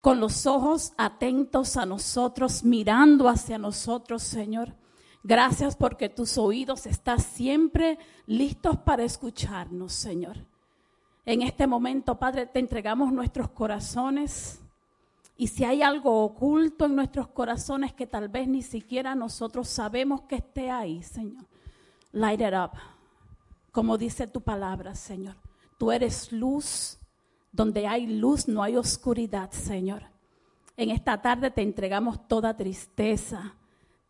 con los ojos atentos a nosotros, mirando hacia nosotros, Señor. Gracias porque tus oídos están siempre listos para escucharnos, Señor. En este momento, Padre, te entregamos nuestros corazones. Y si hay algo oculto en nuestros corazones que tal vez ni siquiera nosotros sabemos que esté ahí, Señor, light it up. Como dice tu palabra, Señor. Tú eres luz. Donde hay luz no hay oscuridad, Señor. En esta tarde te entregamos toda tristeza.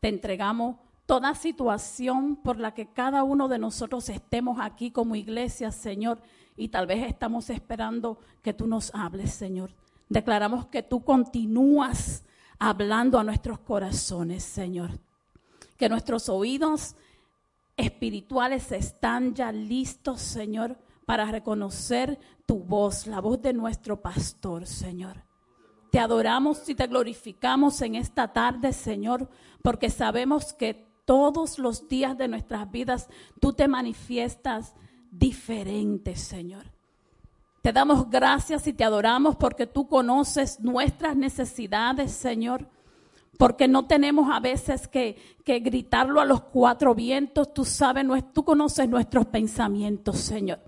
Te entregamos toda situación por la que cada uno de nosotros estemos aquí como iglesia, Señor, y tal vez estamos esperando que tú nos hables, Señor. Declaramos que tú continúas hablando a nuestros corazones, Señor. Que nuestros oídos espirituales están ya listos, Señor, para reconocer tu voz, la voz de nuestro pastor, Señor. Te adoramos y te glorificamos en esta tarde, Señor, porque sabemos que todos los días de nuestras vidas tú te manifiestas diferente, Señor. Te damos gracias y te adoramos porque tú conoces nuestras necesidades, Señor. Porque no tenemos a veces que, gritarlo a los cuatro vientos. Tú sabes, tú conoces nuestros pensamientos, Señor.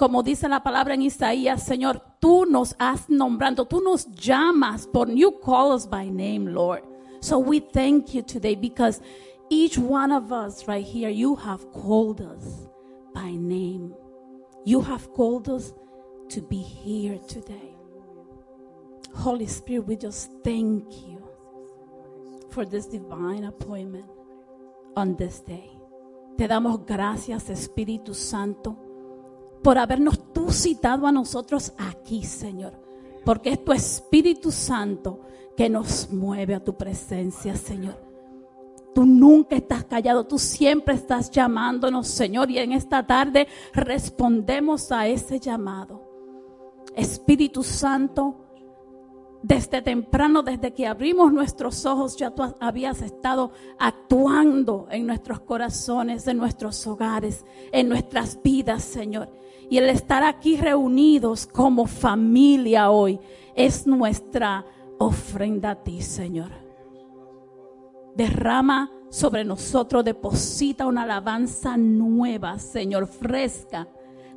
Como dice la palabra en Isaías, Señor, tú nos has nombrado, tú nos llamas por you call us by name, Lord. So we thank you today because each one of us right here, you have called us by name. You have called us to be here today. Holy Spirit, we just thank you for this divine appointment on this day. Te damos gracias, Espíritu Santo, por habernos tú citado a nosotros aquí, Señor. Porque es tu Espíritu Santo que nos mueve a tu presencia, Señor. Tú nunca estás callado, tú siempre estás llamándonos, Señor, y en esta tarde respondemos a ese llamado. Espíritu Santo, desde temprano, desde que abrimos nuestros ojos, ya tú habías estado actuando en nuestros corazones, en nuestros hogares, en nuestras vidas, Señor. Y el estar aquí reunidos como familia hoy es nuestra ofrenda a ti, Señor derrama sobre nosotros, deposita una alabanza nueva, Señor, fresca,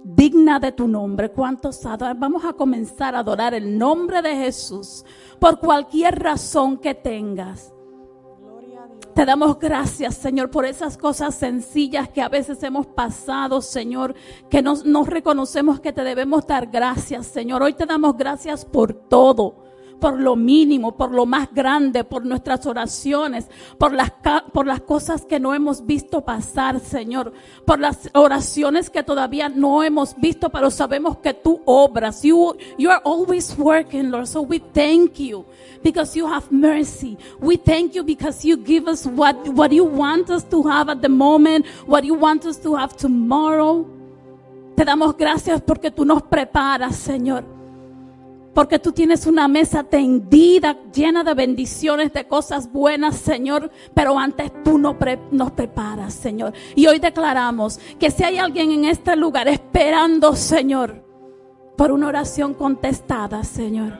digna de tu nombre. ¿Cuántos Vamos a comenzar a adorar el nombre de Jesús por cualquier razón que tengas. Te damos gracias, Señor, por esas cosas sencillas que a veces hemos pasado, Señor, que nos, nos reconocemos que te debemos dar gracias, Señor. Hoy te damos gracias por todo por lo mínimo, por lo más grande, por nuestras oraciones, por las, por las cosas que no hemos visto pasar, Señor, por las oraciones que todavía no hemos visto, pero sabemos que tú obras. You, you are always working, Lord. So we thank you because you have mercy. We thank you because you give us what, what you want us to have at the moment, what you want us to have tomorrow. Te damos gracias porque tú nos preparas, Señor. Porque tú tienes una mesa tendida, llena de bendiciones, de cosas buenas, Señor. Pero antes tú nos, nos preparas, Señor. Y hoy declaramos que si hay alguien en este lugar esperando, Señor, por una oración contestada, Señor,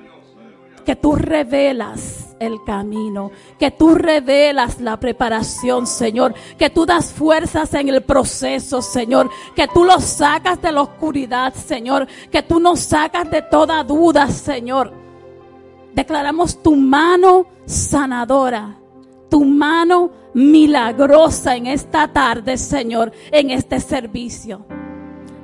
que tú revelas el camino, que tú revelas la preparación, Señor, que tú das fuerzas en el proceso, Señor, que tú los sacas de la oscuridad, Señor, que tú nos sacas de toda duda, Señor. Declaramos tu mano sanadora, tu mano milagrosa en esta tarde, Señor, en este servicio.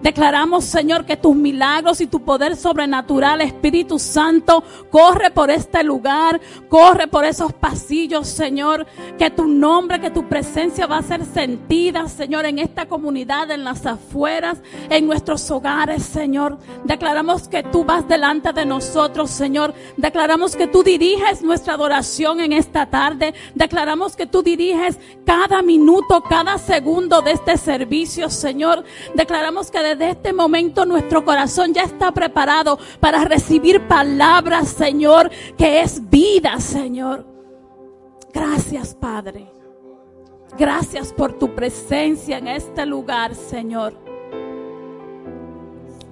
Declaramos, Señor, que tus milagros y tu poder sobrenatural, Espíritu Santo, corre por este lugar, corre por esos pasillos, Señor. Que tu nombre, que tu presencia va a ser sentida, Señor, en esta comunidad, en las afueras, en nuestros hogares, Señor. Declaramos que tú vas delante de nosotros, Señor. Declaramos que tú diriges nuestra adoración en esta tarde. Declaramos que tú diriges cada minuto, cada segundo de este servicio, Señor. Declaramos que desde este momento nuestro corazón ya está preparado para recibir palabras, Señor, que es vida, Señor. Gracias, Padre. Gracias por tu presencia en este lugar, Señor.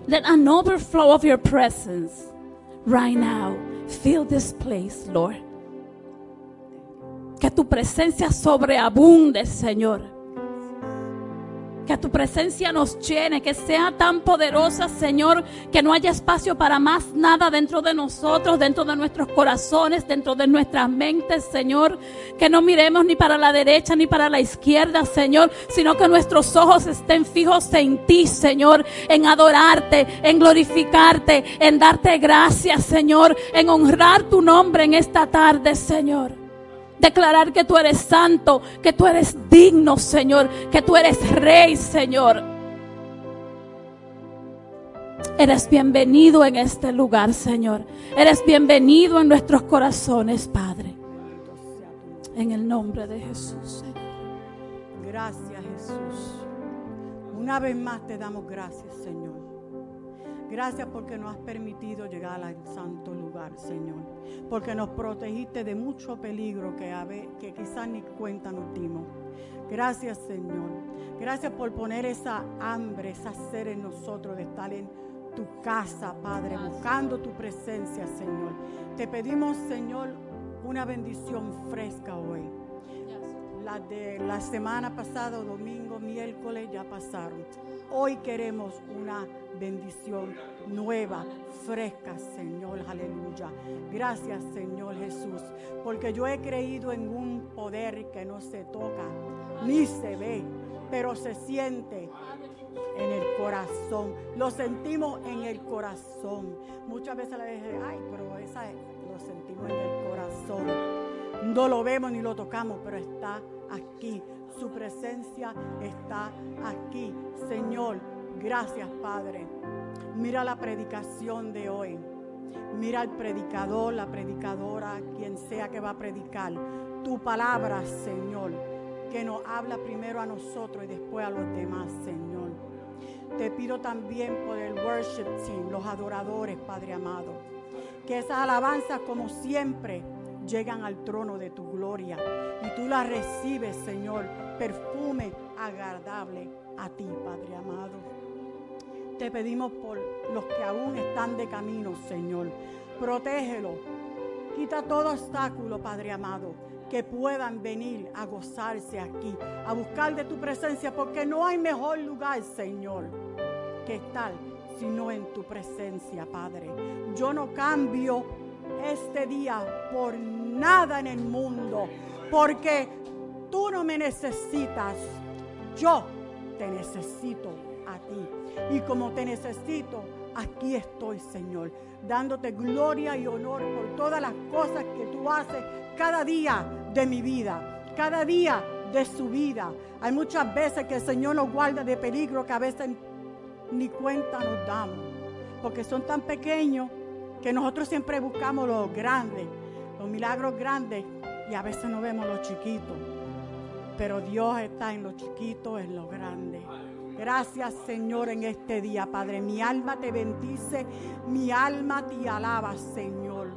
Let an overflow of your presence right now Fill this place, Lord. Que tu presencia sobreabunde, Señor que tu presencia nos llene, que sea tan poderosa, Señor, que no haya espacio para más nada dentro de nosotros, dentro de nuestros corazones, dentro de nuestras mentes, Señor. Que no miremos ni para la derecha ni para la izquierda, Señor, sino que nuestros ojos estén fijos en ti, Señor, en adorarte, en glorificarte, en darte gracias, Señor, en honrar tu nombre en esta tarde, Señor. Declarar que tú eres santo, que tú eres digno, Señor, que tú eres rey, Señor. Eres bienvenido en este lugar, Señor. Eres bienvenido en nuestros corazones, Padre. En el nombre de Jesús. Gracias, Jesús. Una vez más te damos gracias, Señor. Gracias porque nos has permitido llegar al santo lugar, Señor. Porque nos protegiste de mucho peligro que, que quizás ni cuenta nos dimos. Gracias, Señor. Gracias por poner esa hambre, esa sed en nosotros de estar en tu casa, Padre, buscando tu presencia, Señor. Te pedimos, Señor, una bendición fresca hoy. La de la semana pasada, domingo, miércoles, ya pasaron. Hoy queremos una bendición nueva, fresca, Señor, aleluya. Gracias, Señor Jesús, porque yo he creído en un poder que no se toca ni se ve, pero se siente en el corazón. Lo sentimos en el corazón. Muchas veces le dije, ay, pero esa lo sentimos en el corazón. No lo vemos ni lo tocamos, pero está aquí. Su presencia está aquí. Señor, Gracias, Padre. Mira la predicación de hoy. Mira al predicador, la predicadora, quien sea que va a predicar. Tu palabra, Señor, que nos habla primero a nosotros y después a los demás, Señor. Te pido también por el worship team, los adoradores, Padre amado. Que esas alabanzas, como siempre, llegan al trono de tu gloria. Y tú las recibes, Señor, perfume agradable a ti, Padre amado. Te pedimos por los que aún están de camino, Señor. Protégelo. Quita todo obstáculo, Padre amado, que puedan venir a gozarse aquí, a buscar de tu presencia, porque no hay mejor lugar, Señor, que estar sino en tu presencia, Padre. Yo no cambio este día por nada en el mundo, porque tú no me necesitas, yo te necesito a ti. Y como te necesito, aquí estoy, Señor, dándote gloria y honor por todas las cosas que tú haces cada día de mi vida, cada día de su vida. Hay muchas veces que el Señor nos guarda de peligro que a veces ni cuenta nos damos, porque son tan pequeños que nosotros siempre buscamos los grandes, los milagros grandes, y a veces no vemos los chiquitos. Pero Dios está en los chiquitos, en los grandes. Gracias Señor en este día, Padre. Mi alma te bendice, mi alma te alaba, Señor.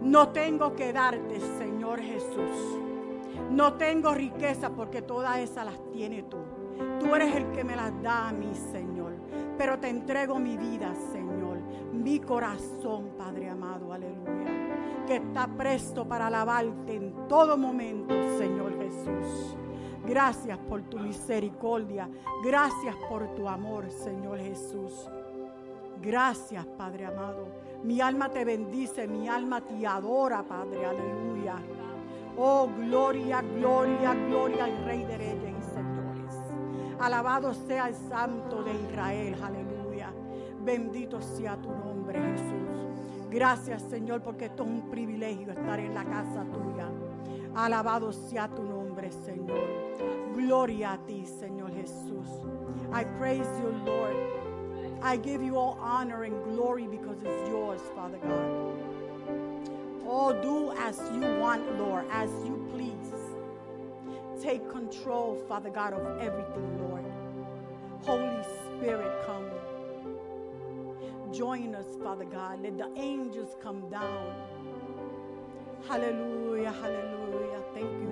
No tengo que darte, Señor Jesús. No tengo riqueza porque todas esas las tiene tú. Tú eres el que me las da a mí, Señor. Pero te entrego mi vida, Señor. Mi corazón, Padre amado, aleluya. Que está presto para alabarte en todo momento, Señor Gracias por tu misericordia. Gracias por tu amor, Señor Jesús. Gracias, Padre amado. Mi alma te bendice, mi alma te adora, Padre. Aleluya. Oh, gloria, gloria, gloria al Rey de Reyes y Señores. Alabado sea el Santo de Israel. Aleluya. Bendito sea tu nombre, Jesús. Gracias, Señor, porque esto es un privilegio estar en la casa tuya. Alabado sea tu nombre, Señor. Gloria a ti, Señor Jesús. I praise you, Lord. I give you all honor and glory because it's yours, Father God. Oh, do as you want, Lord, as you please. Take control, Father God, of everything, Lord. Holy Spirit, come. Join us, Father God. Let the angels come down. Hallelujah, hallelujah. Thank you.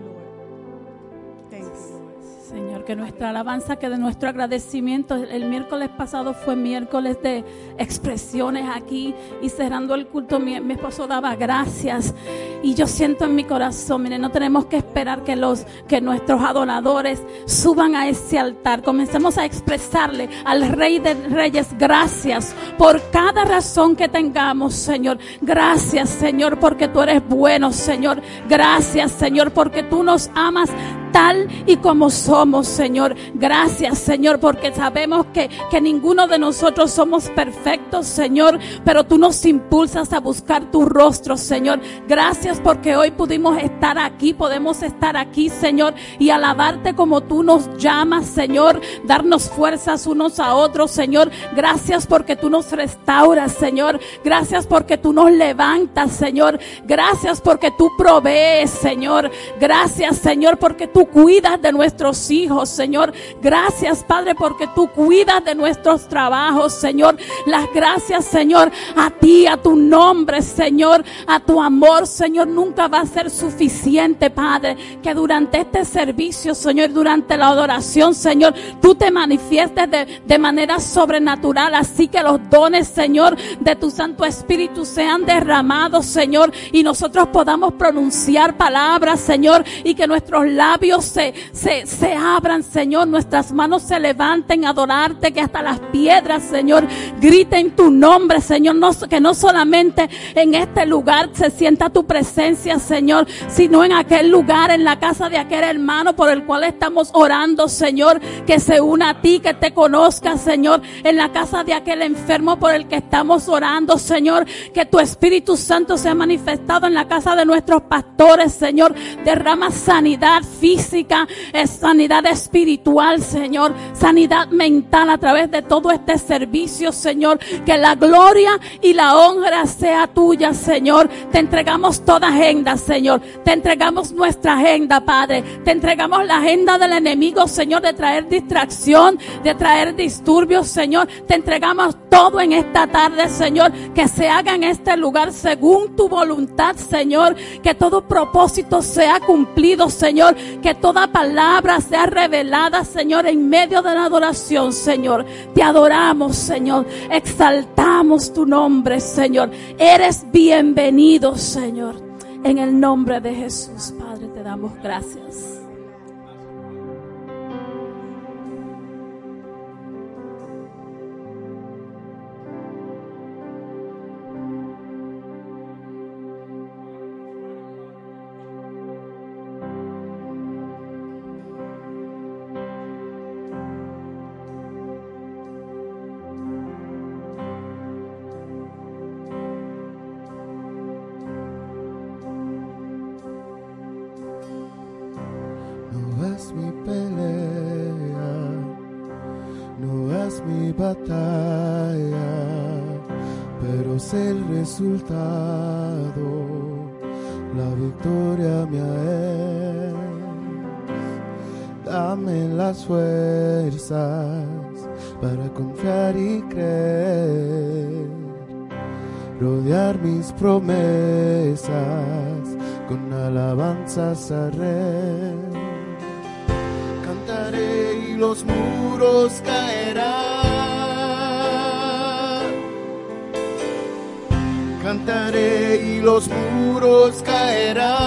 Señor, que nuestra alabanza, que de nuestro agradecimiento, el miércoles pasado fue miércoles de expresiones aquí y cerrando el culto, mi, esposo daba gracias. Y yo siento en mi corazón, miren, no tenemos que esperar que los, que nuestros adoradores suban a ese altar, comencemos a expresarle al Rey de Reyes gracias por cada razón que tengamos, Señor, gracias, Señor, porque tú eres bueno, Señor, gracias, Señor, porque tú nos amas tal y como somos, Señor. Gracias, Señor, porque sabemos que, que ninguno de nosotros somos perfectos, Señor, pero tú nos impulsas a buscar tu rostro, Señor. Gracias porque hoy pudimos estar aquí, podemos estar aquí, Señor, y alabarte como tú nos llamas, Señor, darnos fuerzas unos a otros, Señor. Gracias porque tú nos restauras, Señor. Gracias porque tú nos levantas, Señor. Gracias porque tú provees, Señor. Gracias, Señor, porque tú tú cuidas de nuestros hijos, Señor. Gracias, Padre, porque tú cuidas de nuestros trabajos, Señor. Las gracias, Señor, a ti, a tu nombre, Señor, a tu amor, Señor, nunca va a ser suficiente, Padre, que durante este servicio, Señor, durante la adoración, Señor, tú te manifiestes de, de manera sobrenatural, así que los dones, Señor, de tu Santo Espíritu sean derramados, Señor, y nosotros podamos pronunciar palabras, Señor, y que nuestros labios se, se, abran, Señor, nuestras manos se levanten a adorarte, que hasta las piedras, Señor, griten tu nombre, Señor, que no solamente en este lugar se sienta tu presencia, Señor, sino en aquel lugar, en la casa de aquel hermano por el cual estamos orando, Señor, que se una a ti, que te conozca, Señor, en la casa de aquel enfermo por el que estamos orando, Señor, que tu Espíritu Santo sea manifestado en la casa de nuestros pastores, Señor, derrama sanidad física es sanidad espiritual, Señor, sanidad mental a través de todo este servicio, Señor. Que la gloria y la honra sea tuya, Señor. Te entregamos toda agenda, Señor. Te entregamos nuestra agenda, Padre. Te entregamos la agenda del enemigo, Señor, de traer distracción, de traer disturbios, Señor. Te entregamos todo en esta tarde, Señor. Que se haga en este lugar según tu voluntad, Señor. Que todo propósito sea cumplido, Señor que toda palabra sea revelada, Señor, en medio de la adoración, Señor. Te adoramos, Señor. Exaltamos tu nombre, Señor. Eres bienvenido, Señor. En el nombre de Jesús, Padre, te damos gracias. La victoria me es. Dame las fuerzas para confiar y creer, rodear mis promesas con alabanzas a red. Cantaré y los muros caerán cantaré y los muros caerán.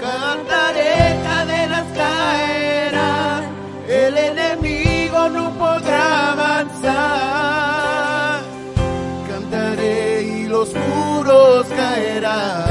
Cantaré, cadenas caerán, el enemigo no podrá avanzar. Cantaré y los muros caerán.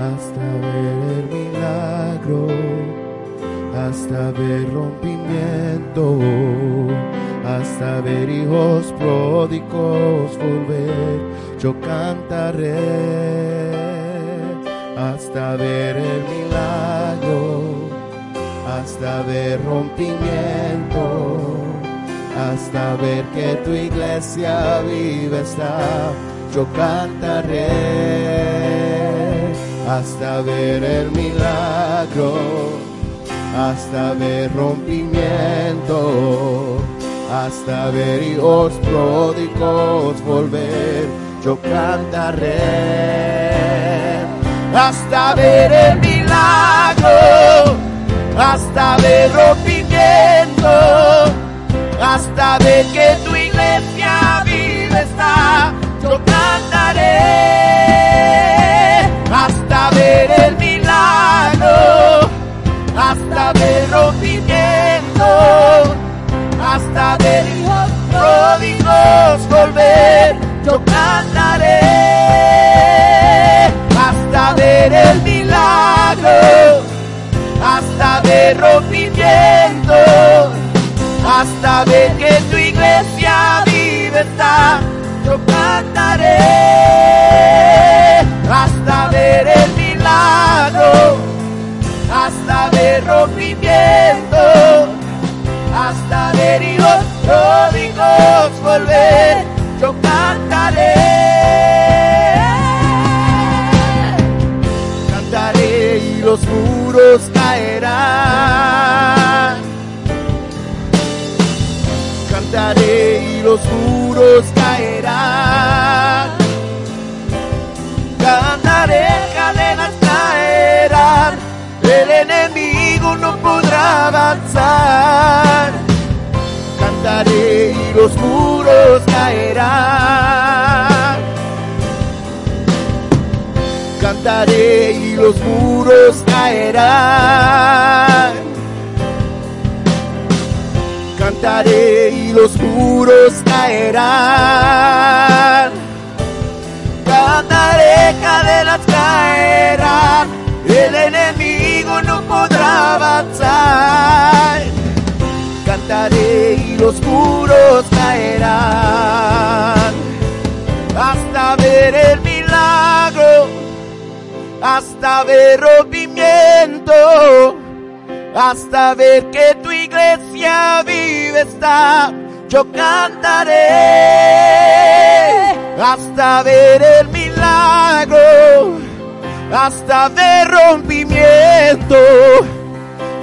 Hasta ver el milagro, hasta ver rompimiento, hasta ver hijos pródigos volver. Yo cantaré hasta ver el milagro, hasta ver rompimiento, hasta ver que tu iglesia vive está. Yo cantaré hasta ver el milagro, hasta ver rompimiento, hasta ver hijos pródigos volver. Yo cantaré hasta ver el milagro, hasta ver rompimiento, hasta ver que tu iglesia vive está. Yo cantaré hasta rompimiento, hasta ver hijos pródigos volver. Yo cantaré hasta ver el milagro, hasta ver rompimiento, hasta ver que los muros caerán. Cantaré, cadenas caerán. El enemigo no podrá avanzar. Cantaré y los muros caerán cantaré y los muros caerán. Cantaré y los muros caerán. Cantaré, cadenas caerán. El enemigo no podrá avanzar. Cantaré y los muros caerán. Hasta ver el milagro hasta ver rompimiento, hasta ver que tu iglesia vive está. Yo cantaré hasta ver el milagro, hasta ver rompimiento,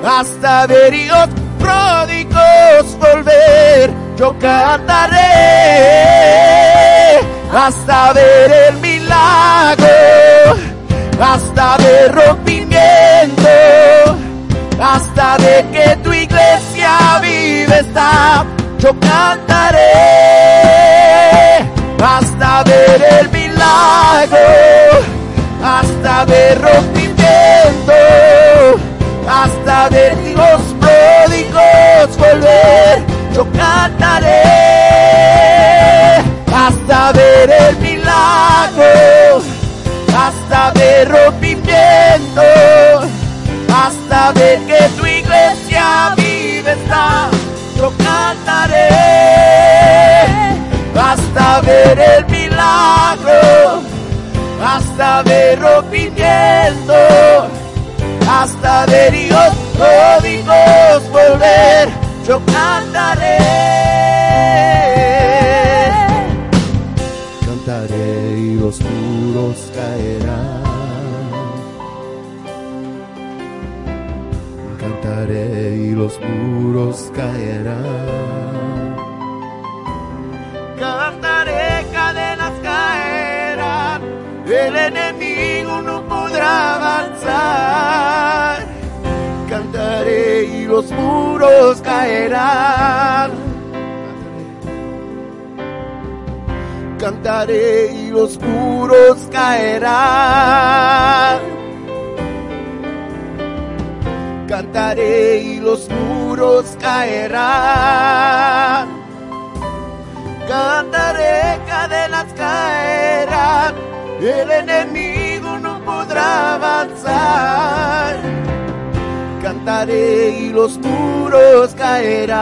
hasta ver hijos pródigos volver. Yo cantaré hasta ver el milagro, hasta ver rompimiento, hasta ver que tu iglesia vive está. Yo cantaré hasta ver el milagro, hasta ver rompimiento, hasta ver los pródigos volver. Yo cantaré hasta ver el milagro, hasta ver rompimiento, hasta ver hijos pródigos volver. Yo cantaré cantaré y los muros caerán. Cantaré y los muros caerán. Cantaré, cadenas caerán. El enemigo no podrá avanzar. Cantaré y los muros caerán. cantaré y los muros caerán. Cantaré y los muros caerán. Cantaré, cadenas caerán. El enemigo no podrá avanzar. Cantaré y los muros caerán.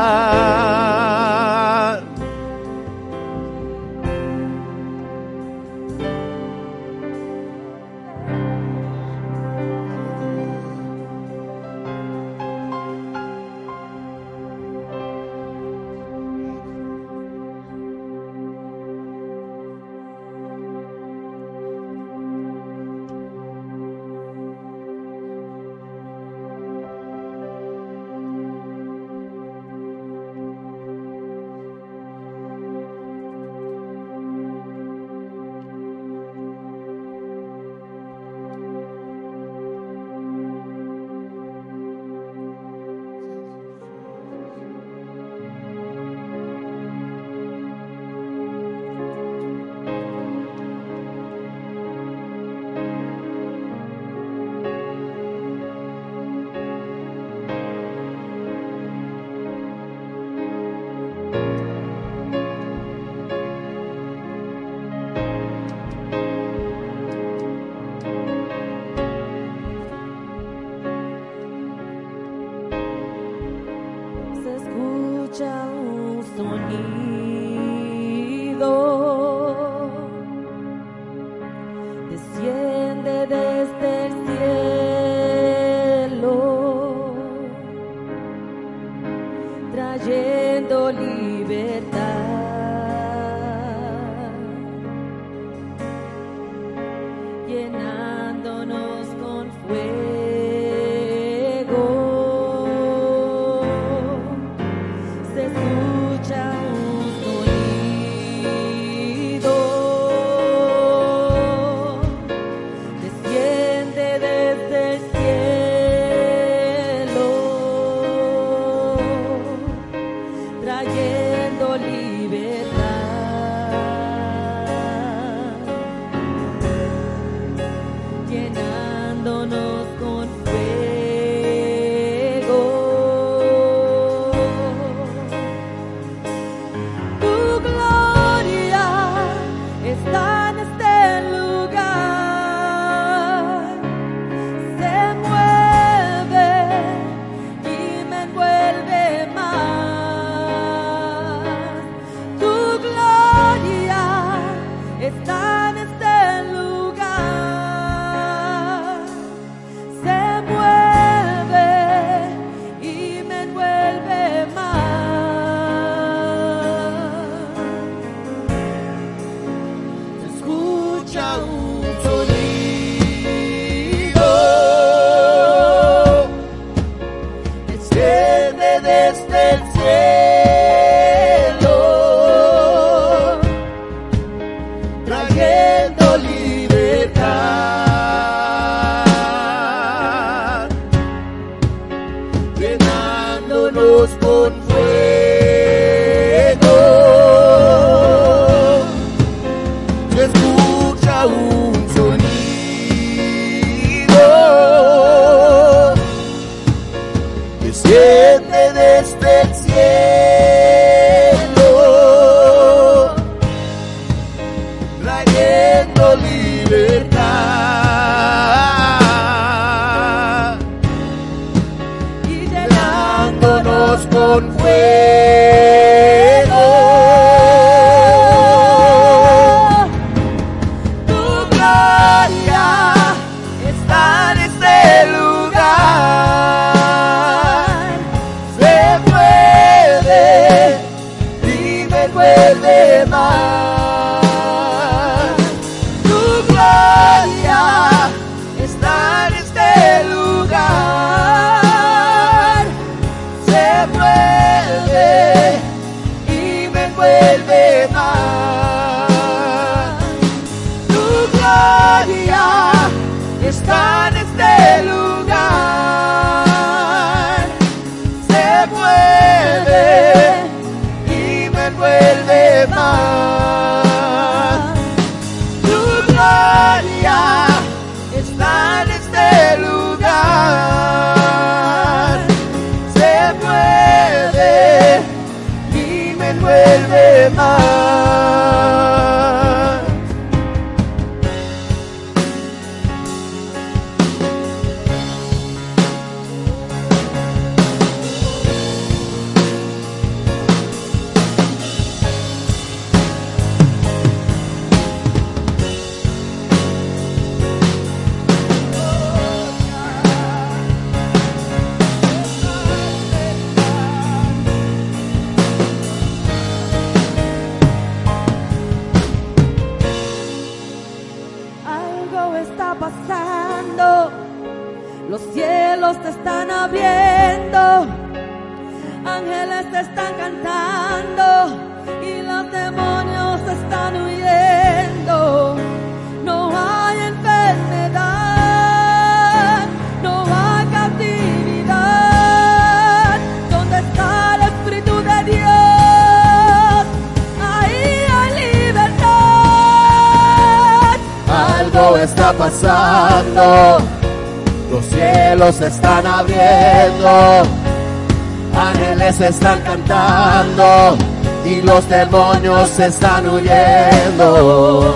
los demonios se están huyendo.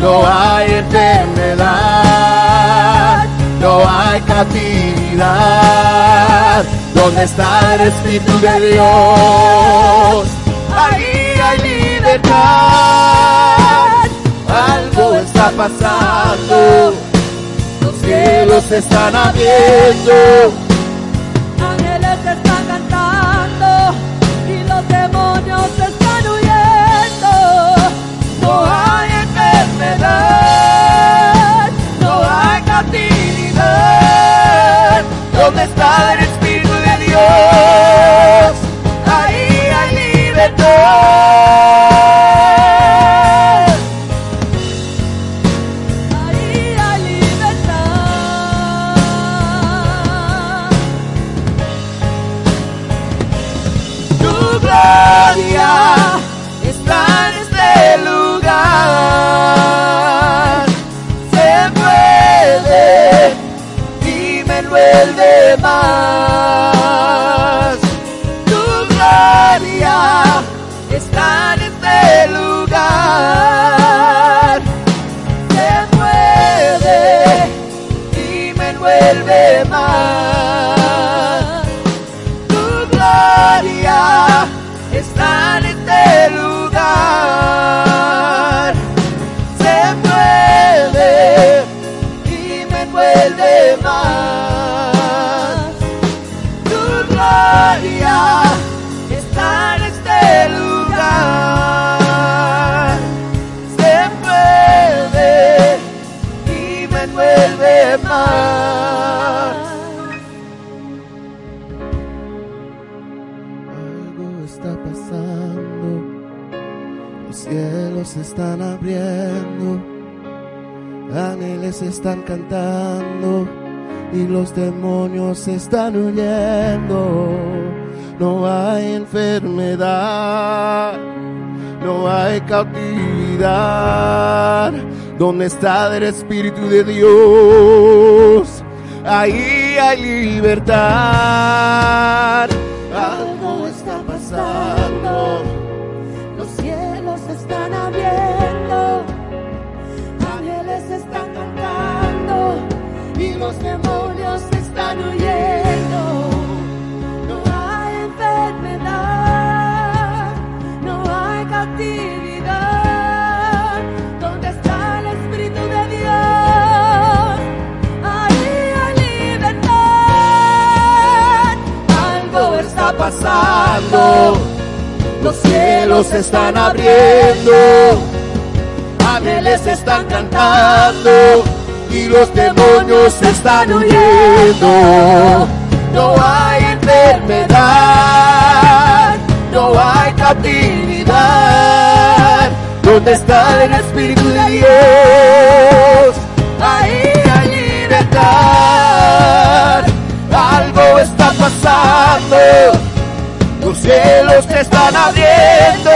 No hay enfermedad, no hay cautividad. Donde está el Espíritu de Dios? Ahí hay libertad. Algo está pasando. Los cielos se están abriendo Dios, ahí hay libertad. Tu gloria está en este lugar. Se puede, dime, vuelve más. y los demonios están huyendo. No hay enfermedad, no hay cautividad. Donde está el Espíritu de Dios, ahí hay libertad pasando. Los cielos están abriendo, ángeles están cantando y los demonios están huyendo. No hay enfermedad, no hay captividad. ¿Dónde está el Espíritu de Dios? Ahí hay libertad. Algo está pasando. Los cielos se están abriendo.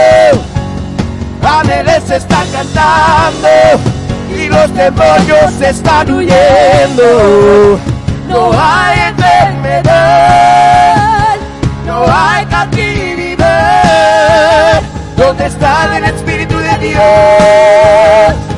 Ángeles están cantando y los demonios están huyendo. No hay enfermedad, no hay cautividad. ¿Dónde está el Espíritu de Dios?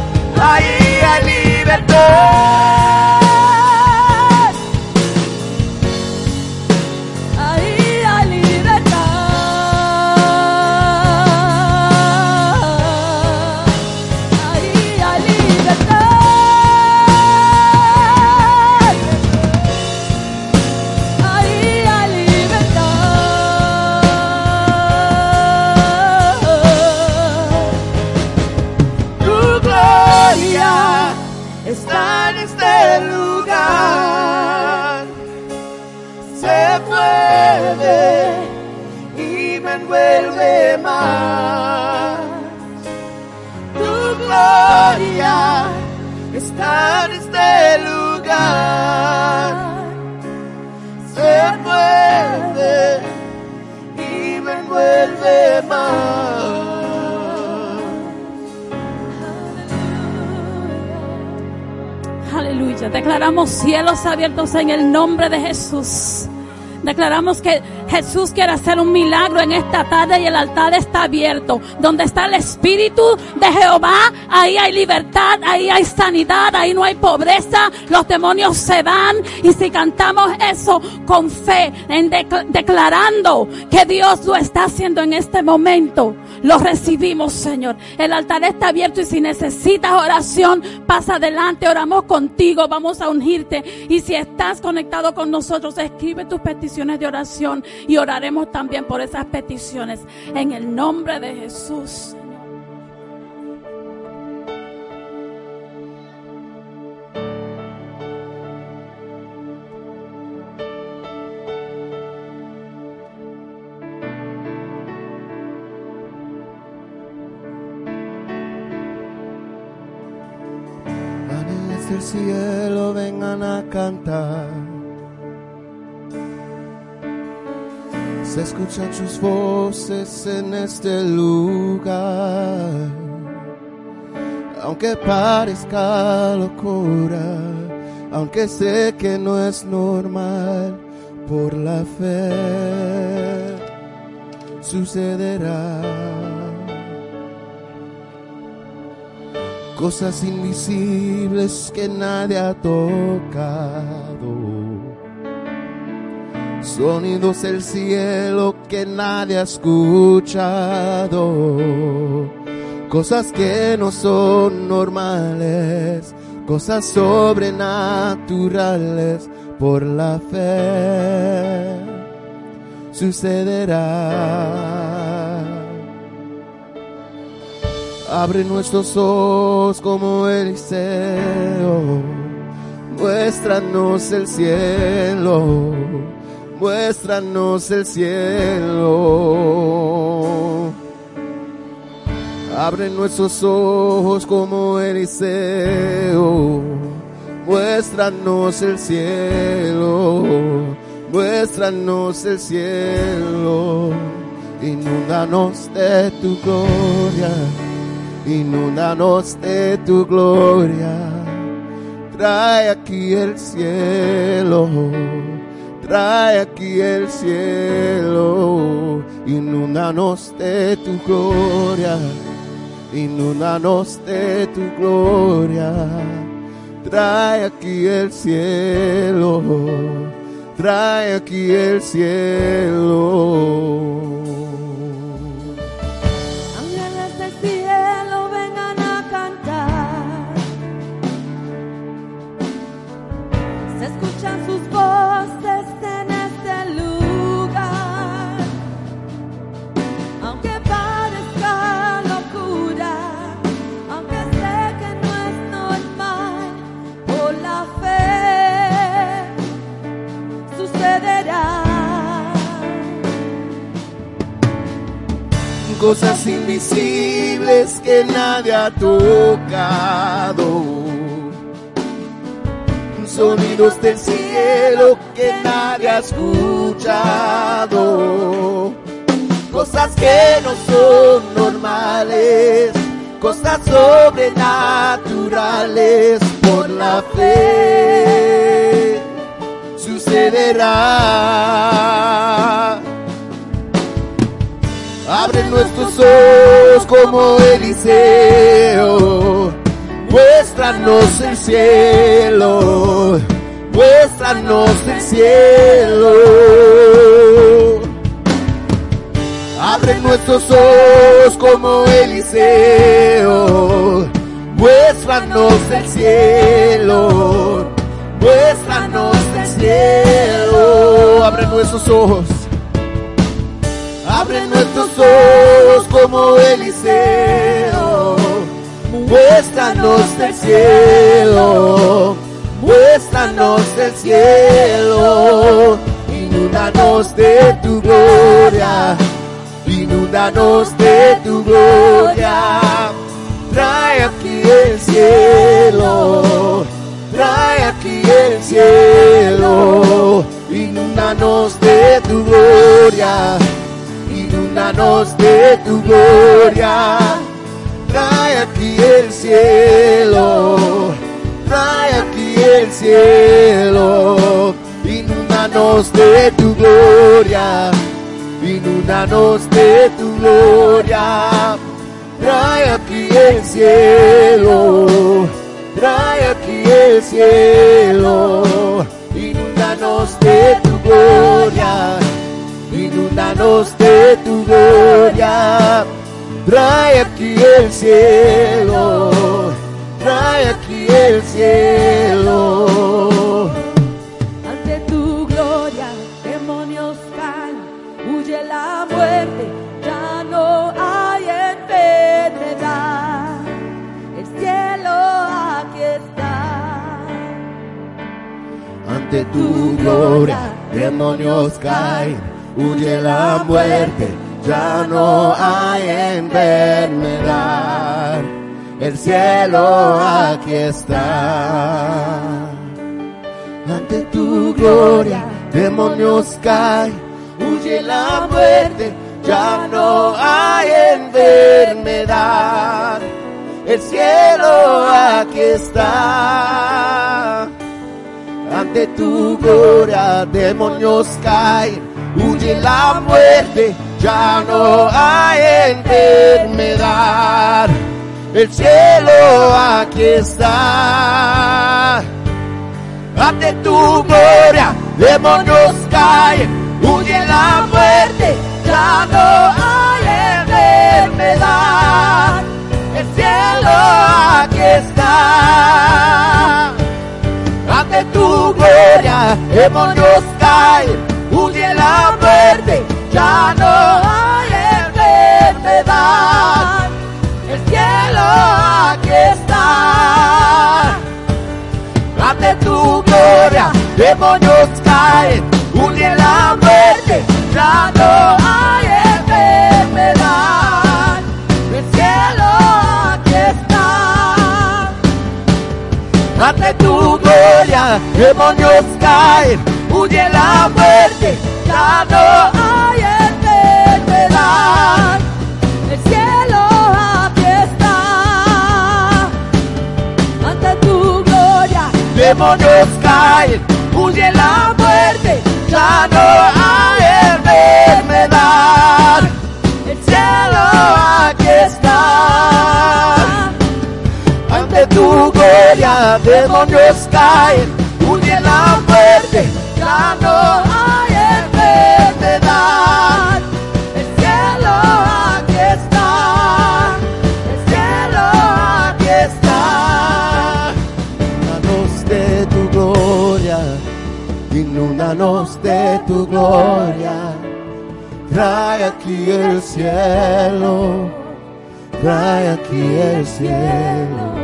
Cielos abiertos en el nombre de Jesús. Declaramos que Jesús quiere hacer un milagro en esta tarde y el altar está abierto. Donde está el Espíritu de Jehová, ahí hay libertad, ahí hay sanidad, ahí no hay pobreza, los demonios se van. Y si cantamos eso con fe, en decla- declarando que Dios lo está haciendo en este momento, lo recibimos, Señor. El altar está abierto y si necesitas oración, pasa adelante, oramos contigo, vamos a ungirte. Y si estás conectado con nosotros, escribe tus peticiones de oración y oraremos también por esas peticiones. En el nombre de Jesús. Cielo vengan a cantar. Se escuchan sus voces en este lugar. Aunque parezca locura, aunque sé que no es normal, por la fe sucederá. Cosas invisibles que nadie ha tocado. Sonidos del cielo que nadie ha escuchado. Cosas que no son normales, cosas sobrenaturales por la fe sucederá. Abre nuestros ojos como Eliseo, muéstranos el cielo, muéstranos el cielo. Abre nuestros ojos como Eliseo, muéstranos el cielo, muéstranos el cielo, inúndanos de tu gloria inúndanos de tu gloria. Trae aquí el cielo, trae aquí el cielo. Inúndanos de tu gloria, inúndanos de tu gloria. Trae aquí el cielo, trae aquí el cielo. Cosas invisibles que nadie ha tocado. Sonidos del cielo que nadie ha escuchado. Cosas que no son normales, cosas sobrenaturales por la fe sucederá. Abre nuestros ojos como Eliseo. Muéstranos el cielo. Muéstranos el cielo. Abre nuestros ojos como Eliseo. Muéstranos el cielo. Muéstranos el cielo. Abre nuestros ojos. Abre nuestros ojos como Eliseo. Muéstranos el cielo. Muéstranos el cielo. Inúndanos de tu gloria. Inúndanos de tu gloria. Trae aquí el cielo. Trae aquí el cielo. Inúndanos de tu gloria inúndanos de tu gloria. Trae aquí el cielo, trae aquí el cielo. Inúndanos de tu gloria, inúndanos de tu gloria. Trae aquí el cielo, trae aquí el cielo. Inúndanos de tu gloria inúndanos de tu gloria. Trae aquí el cielo, trae aquí el cielo. Ante tu gloria, demonios caen, huye la muerte, ya no hay enfermedad. El cielo aquí está. Ante tu gloria, demonios caen, huye la muerte, ya no hay enfermedad. El cielo aquí está. Ante tu gloria, demonios caen, huye la muerte, ya no hay enfermedad. El cielo aquí está. Ante tu gloria, demonios caen, huye la muerte, ya no hay enfermedad. El cielo aquí está. Ante tu gloria, demonios caen, huye la muerte, ya no hay enfermedad. El cielo aquí está. Ante tu gloria, demonios caen, muerte, ya no hay enfermedad. El cielo aquí está. Ante tu gloria, demonios caen, huye la muerte, ya no hay enfermedad. El cielo aquí está. Ante tu gloria, demonios caen, huye la muerte, ya no hay enfermedad. El cielo aquí está. Ante tu gloria, demonios caen, huye la muerte, ya no hay enfermedad. El cielo aquí está. Ante tu gloria, demonios caen, huye la muerte, ya no hay enfermedad. El cielo aquí está. El cielo aquí está. Inúndanos de tu gloria, inúndanos de tu gloria. Trae aquí el cielo, trae aquí el cielo.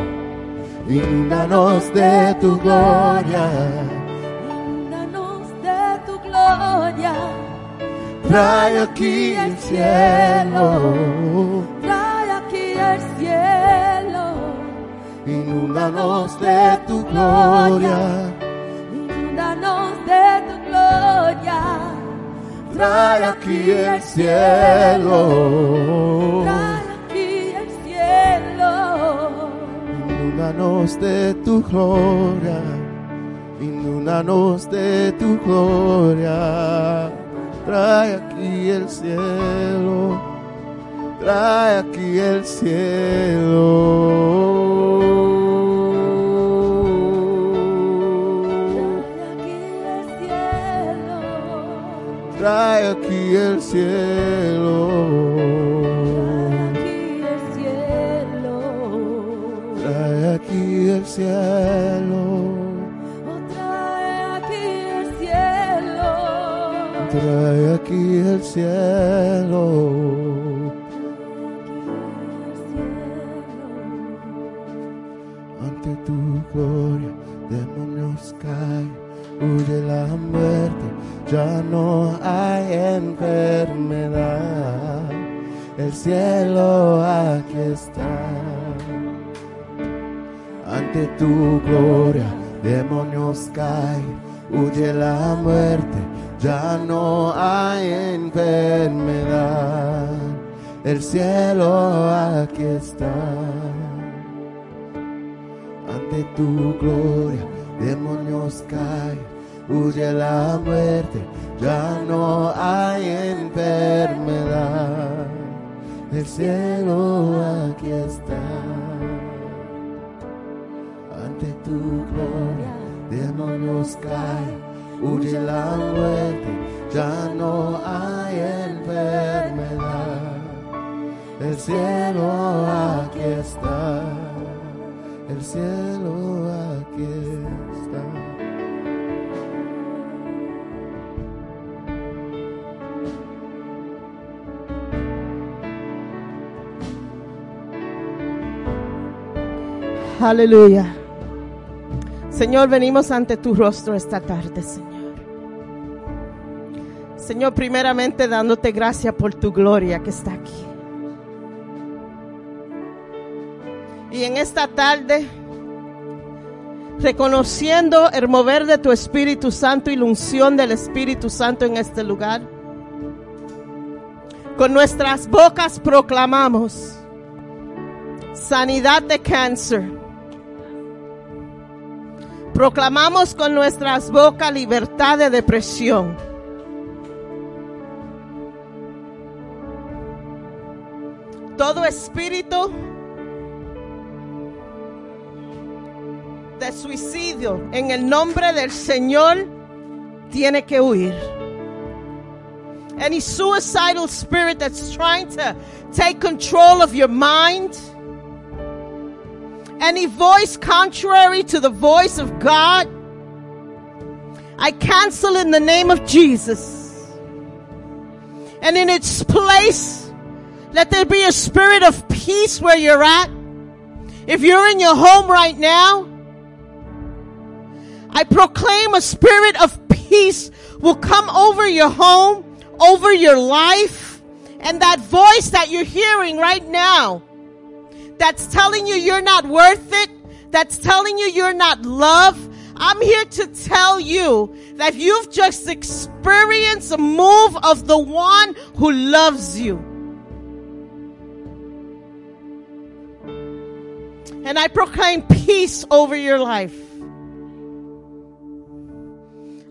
Inúndanos de tu gloria. Inúndanos de tu gloria. Trae aquí el cielo, Trae aquí el cielo. inúndanos de tu gloria. Inúndanos de tu gloria. Trae aquí el cielo, inúndanos de tu gloria, inúndanos de tu gloria. Trae aquí el cielo, trae aquí el cielo. Trae aquí el cielo. El cielo, Oh, trae aquí el cielo. trae aquí el cielo. Ante tu gloria, demonios caen, huye la muerte, ya no hay enfermedad. El cielo aquí está. Ante tu gloria, demonios caen, huye la muerte, ya no hay enfermedad. El cielo aquí está. Ante tu gloria, demonios caen, huye la muerte, ya no hay enfermedad. El cielo aquí está. Tu gloria, demonios caen, huye la muerte, ya no hay enfermedad. El cielo aquí está, el cielo aquí está. Aleluya. Señor, venimos ante tu rostro esta tarde, Señor. Señor, primeramente dándote gracias por tu gloria que está aquí. Y en esta tarde, reconociendo el mover de tu Espíritu Santo y la unción del Espíritu Santo en este lugar, con nuestras bocas proclamamos sanidad de cáncer. Proclamamos con nuestras bocas libertad de depresión. Todo espíritu de suicidio en el nombre del Señor tiene que huir. Any suicidal spirit that's trying to take control of your mind, any voice contrary to the voice of God, I cancel in the name of Jesus. And in its place, let there be a spirit of peace where you're at. If you're in your home right now, I proclaim a spirit of peace will come over your home, over your life, and that voice that you're hearing right now that's telling you you're not worth it, that's telling you you're not loved, I'm here to tell you that you've just experienced a move of the one who loves you. And I proclaim peace over your life.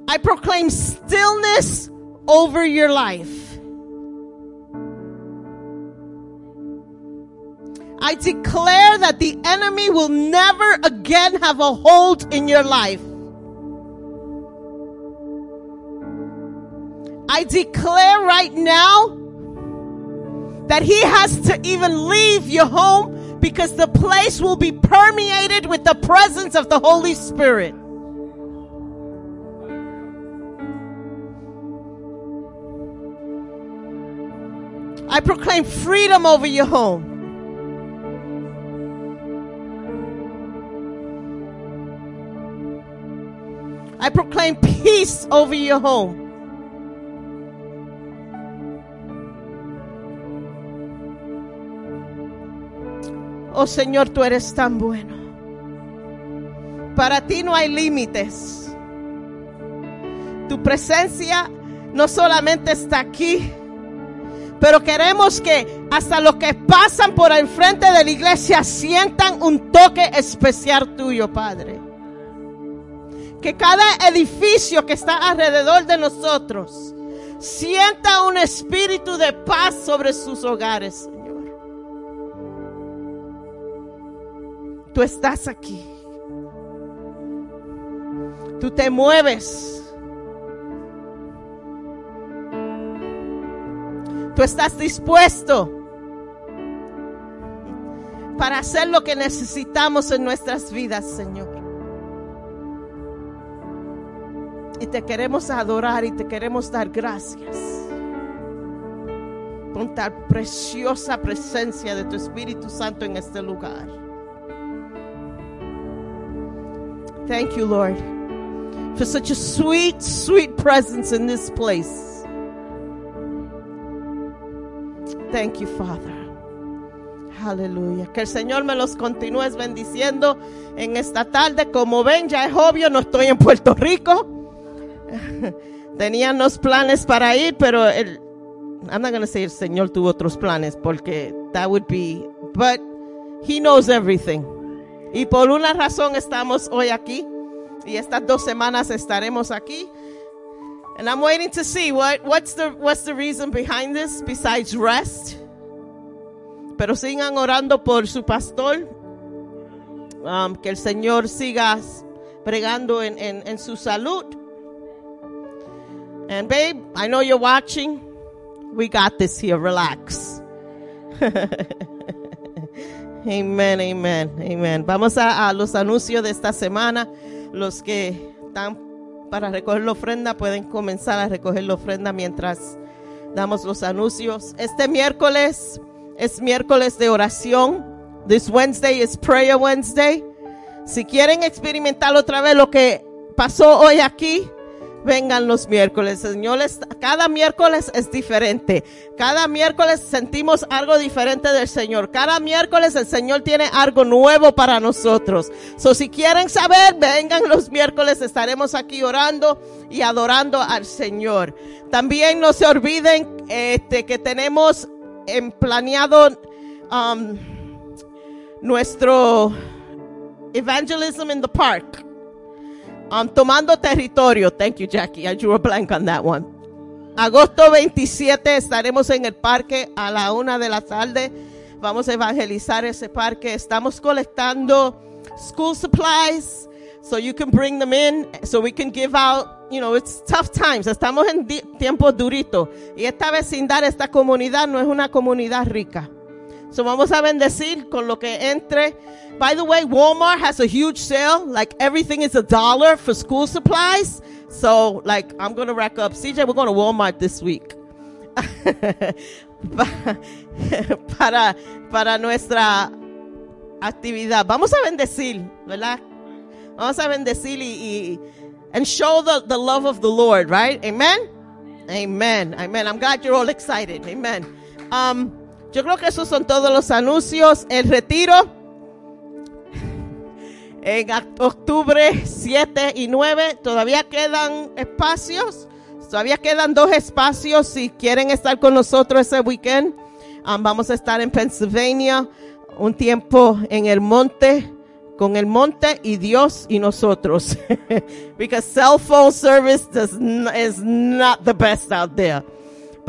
I proclaim stillness over your life. I declare that the enemy will never again have a hold in your life. I declare right now that he has to even leave your home because the place will be permeated with the presence of the Holy Spirit. I proclaim freedom over your home. I proclaim peace over your home. Oh Señor, tú eres tan bueno. Para ti no hay límites. Tu presencia no solamente está aquí, pero queremos que hasta los que pasan por el frente de la iglesia sientan un toque especial tuyo, Padre. Que cada edificio que está alrededor de nosotros sienta un espíritu de paz sobre sus hogares, Señor. Tú estás aquí. Tú te mueves. Tú estás dispuesto para hacer lo que necesitamos en nuestras vidas, Señor. Y te queremos adorar y te queremos dar gracias por tal preciosa presencia de tu Espíritu Santo en este lugar. Thank you, Lord, for such a sweet, sweet presence in this place. Thank you, Father. Aleluya. Que el Señor me los continúe bendiciendo en esta tarde. Como ven, ya es obvio, no estoy en Puerto Rico. Tenían los planes para ir, pero el, I'm not going to say el Señor tuvo otros planes porque that would be, but He knows everything. Y por una razón estamos hoy aquí y estas dos semanas estaremos aquí. And I'm waiting to see what, what's the, what's the reason behind this besides rest. Pero sigan orando por su pastor. Um, que el Señor siga pregando en, en, en su salud. And babe, I know you're watching. We got this here. Relax. amen, amen, amen. Vamos a, a, los anuncios de esta semana. Los que están para recoger la ofrenda pueden comenzar a recoger la ofrenda mientras damos los anuncios. Este miércoles es miércoles de oración. This Wednesday is Prayer Wednesday. Si quieren experimentar otra vez lo que pasó hoy aquí, vengan los miércoles. Señores, cada miércoles es diferente. Cada miércoles sentimos algo diferente del Señor. Cada miércoles el Señor tiene algo nuevo para nosotros. So, si quieren saber, vengan los miércoles. Estaremos aquí orando y adorando al Señor. También no se olviden este, que tenemos en planeado um, nuestro evangelism in the park. Um, tomando territorio. Thank you, Jackie. I drew a blank on that one. Agosto 27 estaremos en el parque a la una de la tarde. Vamos a evangelizar ese parque. Estamos colectando school supplies so you can bring them in so we can give out. You know, it's tough times. Estamos en tiempos duritos. Y esta vecindad, esta comunidad no es una comunidad rica. So vamos a bendecir con lo que entre. By the way, Walmart has a huge sale. Like everything is a dollar for school supplies. So like I'm going to rack up. CJ, we're going to Walmart this week. para, para nuestra actividad. Vamos a bendecir, ¿verdad? Vamos a bendecir y, y and show the, the love of the Lord, right? Amen? Amen. Amen. I'm glad you're all excited. Amen. Um, yo creo que esos son todos los anuncios. El retiro en octubre 7 y 9 todavía quedan espacios. Todavía quedan dos espacios si quieren estar con nosotros ese weekend. Um, vamos a estar en Pennsylvania un tiempo en el monte con el monte y Dios y nosotros. Because cell phone service does is not the best out there.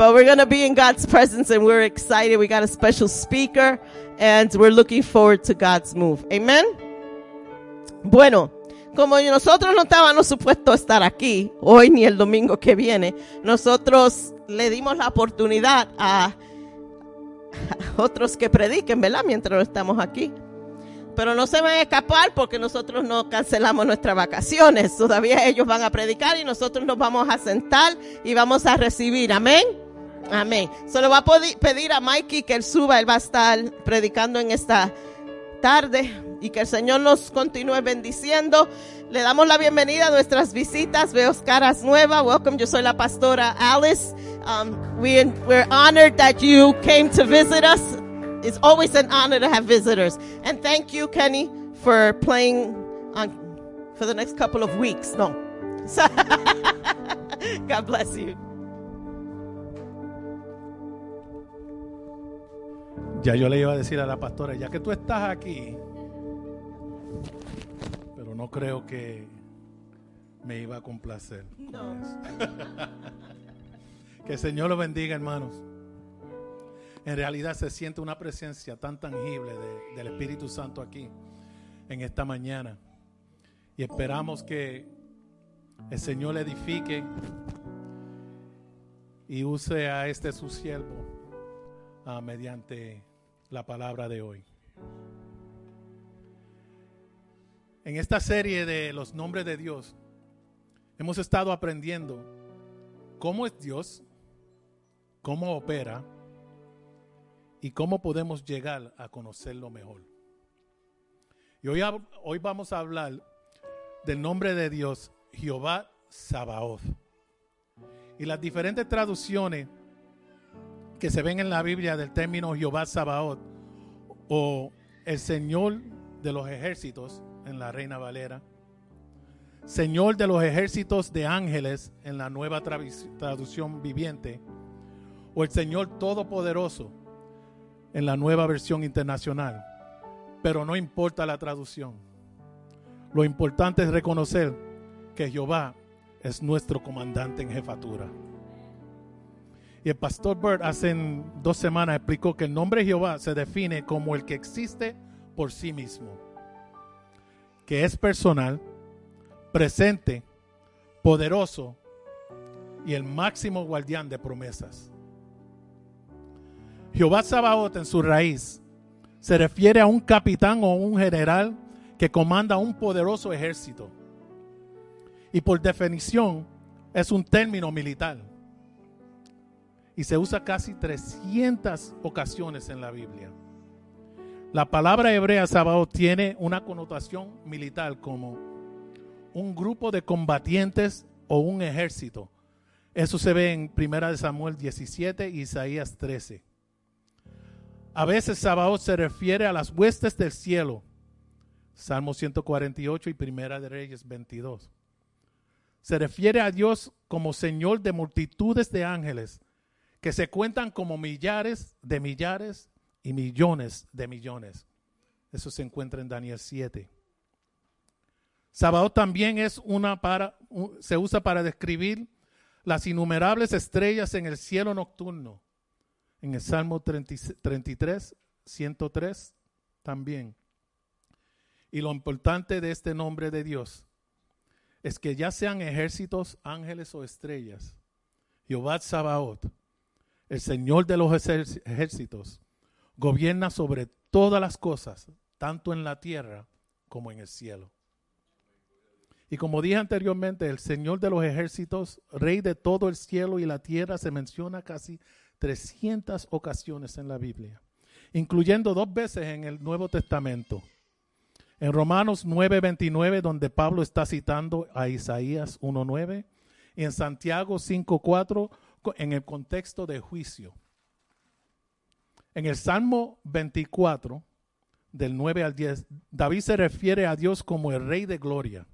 But we're going to be in God's presence and we're excited. We got a special speaker and we're looking forward to God's move. Amen. Bueno, como nosotros no estábamos supuestos a estar aquí hoy ni el domingo que viene, nosotros le dimos la oportunidad a, otros que prediquen, ¿verdad? Mientras no estamos aquí. Pero no se van a escapar porque nosotros no cancelamos nuestras vacaciones. Todavía ellos van a predicar y nosotros nos vamos a sentar y vamos a recibir. Amén. Amén. Se lo va a pedir a Mikey que él suba. Él va a estar predicando en esta tarde. y que el Señor nos continúe bendiciendo. Le damos la bienvenida a nuestras visitas. Veo caras nuevas. Welcome. Yo soy la pastora Alice. Um, we, we're honored that you came to visit us. It's always an honor to have visitors. And thank you, Kenny, for playing for the next couple of weeks. No. God bless you. Ya yo le iba a decir a la pastora, ya que tú estás aquí, pero no creo que me iba a complacer. que el Señor lo bendiga, hermanos. En realidad se siente una presencia tan tangible de- del Espíritu Santo aquí en esta mañana. Y esperamos que el Señor le edifique y use a este su siervo ah, mediante la palabra de hoy. En esta serie de los nombres de Dios, hemos estado aprendiendo cómo es Dios, cómo opera y cómo podemos llegar a conocerlo mejor. Y hoy, hoy vamos a hablar del nombre de Dios, Jehová Sabaoth. Y las diferentes traducciones que se ven en la Biblia del término Jehová Sabaoth o el Señor de los ejércitos en la Reina Valera, Señor de los ejércitos de ángeles en la nueva traducción viviente, o el Señor Todopoderoso en la nueva versión internacional. Pero no importa la traducción. Lo importante es reconocer que Jehová es nuestro comandante en jefatura. Y el pastor Bird hace dos semanas explicó que el nombre Jehová se define como el que existe por sí mismo, que es personal, presente, poderoso y el máximo guardián de promesas. Jehová Sabaoth en su raíz se refiere a un capitán o un general que comanda un poderoso ejército. Y por definición es un término militar y se usa casi 300 ocasiones en la Biblia. La palabra hebrea Sabaoth tiene una connotación militar como un grupo de combatientes o un ejército. Eso se ve en 1 Samuel 17 y Isaías 13. A veces Sabaoth se refiere a las huestes del cielo. Salmo 148 y 1 de Reyes 22. Se refiere a Dios como Señor de multitudes de ángeles que se cuentan como millares de millares y millones de millones. Eso se encuentra en Daniel 7. Sabaoth también es una para, se usa para describir las innumerables estrellas en el cielo nocturno. En el Salmo 30 33, 103 también. Y lo importante de este nombre de Dios es que ya sean ejércitos, ángeles o estrellas, Jehová Sabaoth, el Señor de los ejércitos, gobierna sobre todas las cosas, tanto en la tierra como en el cielo. Y como dije anteriormente, el Señor de los ejércitos, Rey de todo el cielo y la tierra, se menciona casi 300 ocasiones en la Biblia, incluyendo dos veces en el Nuevo Testamento. En Romanos 9:29, donde Pablo está citando a Isaías 1:9, y en Santiago 5:4, co- en el contexto de juicio. En el Salmo 24, del 9 al 10, David se refiere a Dios como el Rey de Gloria.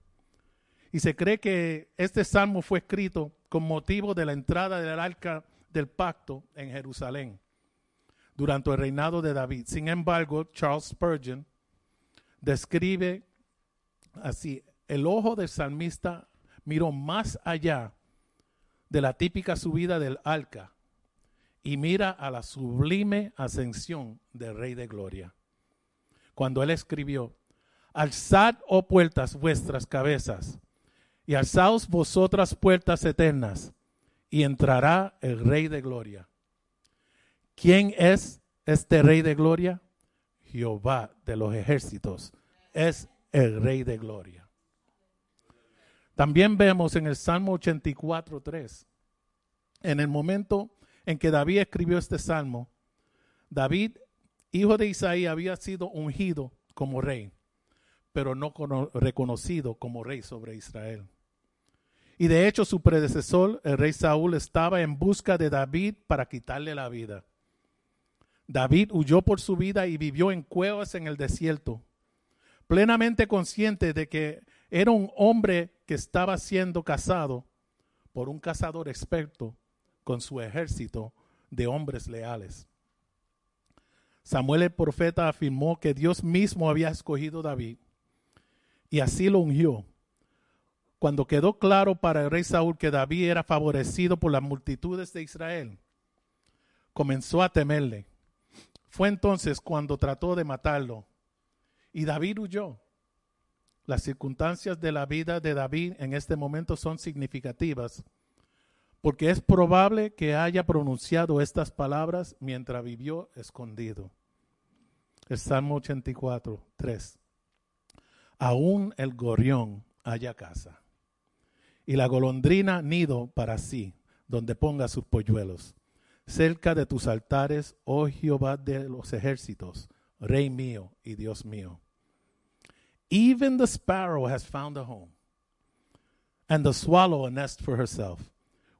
Y se cree que este salmo fue escrito con motivo de la entrada del arca del pacto en Jerusalén durante el reinado de David. Sin embargo, Charles Spurgeon describe así, el ojo del salmista miró más allá de la típica subida del arca y mira a la sublime ascensión del Rey de Gloria. Cuando él escribió, Alzad, oh puertas, vuestras cabezas, y alzaos vosotras puertas eternas, y entrará el Rey de Gloria. ¿Quién es este Rey de Gloria? Jehová de los ejércitos es el Rey de Gloria. También vemos en el Salmo 84, 3, en el momento en que David escribió este salmo, David, hijo de Isaí, había sido ungido como rey. pero no cono- reconocido como rey sobre Israel. Y de hecho su predecesor, el rey Saúl, estaba en busca de David para quitarle la vida. David huyó por su vida y vivió en cuevas en el desierto, plenamente consciente de que era un hombre que estaba siendo cazado por un cazador experto con su ejército de hombres leales. Samuel el profeta afirmó que Dios mismo había escogido a David y así lo ungió. Cuando quedó claro para el rey Saúl que David era favorecido por las multitudes de Israel, comenzó a temerle. Fue entonces cuando trató de matarlo y David huyó. Las circunstancias de la vida de David en este momento son significativas porque es probable que haya pronunciado estas palabras mientras vivió escondido. El Salmo 84, 3. Aún el gorrión haya casa, y la golondrina nido para sí, donde ponga sus polluelos. Cerca de tus altares, oh Jehová de los ejércitos, Rey mío y Dios mío. Even the sparrow has found a home, and the swallow a nest for herself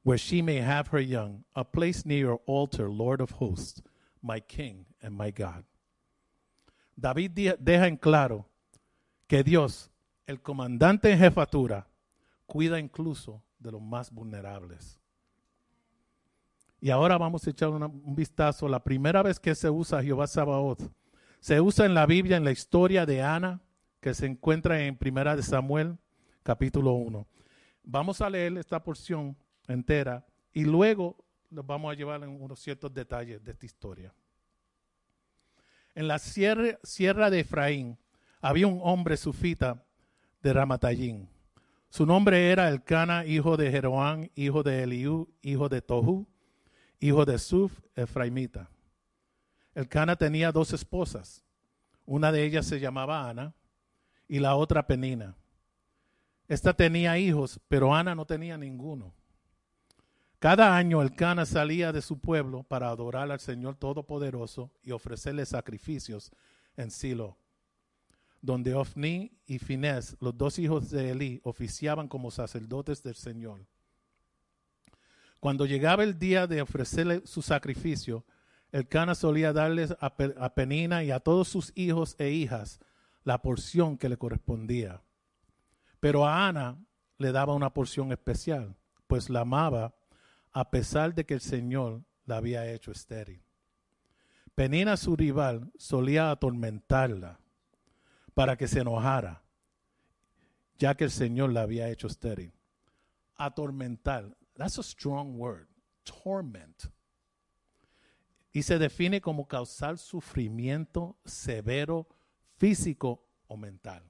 where she may have her young, a place near your altar, Lord of hosts, my King and my God. David deja en claro que Dios, el comandante en jefatura, cuida incluso de los más vulnerables. Y ahora vamos a echar una- un vistazo. La primera vez que se usa Jehová Sabaoth, se usa en la Biblia en la historia de Ana, que se encuentra en Primera de Samuel, capítulo 1. Vamos a leer esta porción entera y luego los vamos a llevar en unos ciertos detalles de esta historia. En la sierra, sierra de Efraín había un hombre sufita de Ramatayín. Su nombre era Elcana, hijo de Jeroán, hijo de Eliú, hijo de Tohu, hijo de Suf, Efraimita. Elcana tenía dos esposas. Una de ellas se llamaba Ana y la otra Penina. Esta tenía hijos, pero Ana no tenía ninguno. Cada año el Cana salía de su pueblo para adorar al Señor Todopoderoso y ofrecerle sacrificios en Silo, donde Ofni y Finés, los dos hijos de Elí, oficiaban como sacerdotes del Señor. Cuando llegaba el día de ofrecerle su sacrificio, el Cana solía darles a, Pe- a Penina y a todos sus hijos e hijas la porción que le correspondía. Pero a Ana le daba una porción especial, pues la amaba a pesar de que el Señor la había hecho estéril. Penina, su rival, solía atormentarla para que se enojara, ya que el Señor la había hecho estéril. Atormentar, that's a strong word, torment. Y se define como causar sufrimiento severo físico o mental.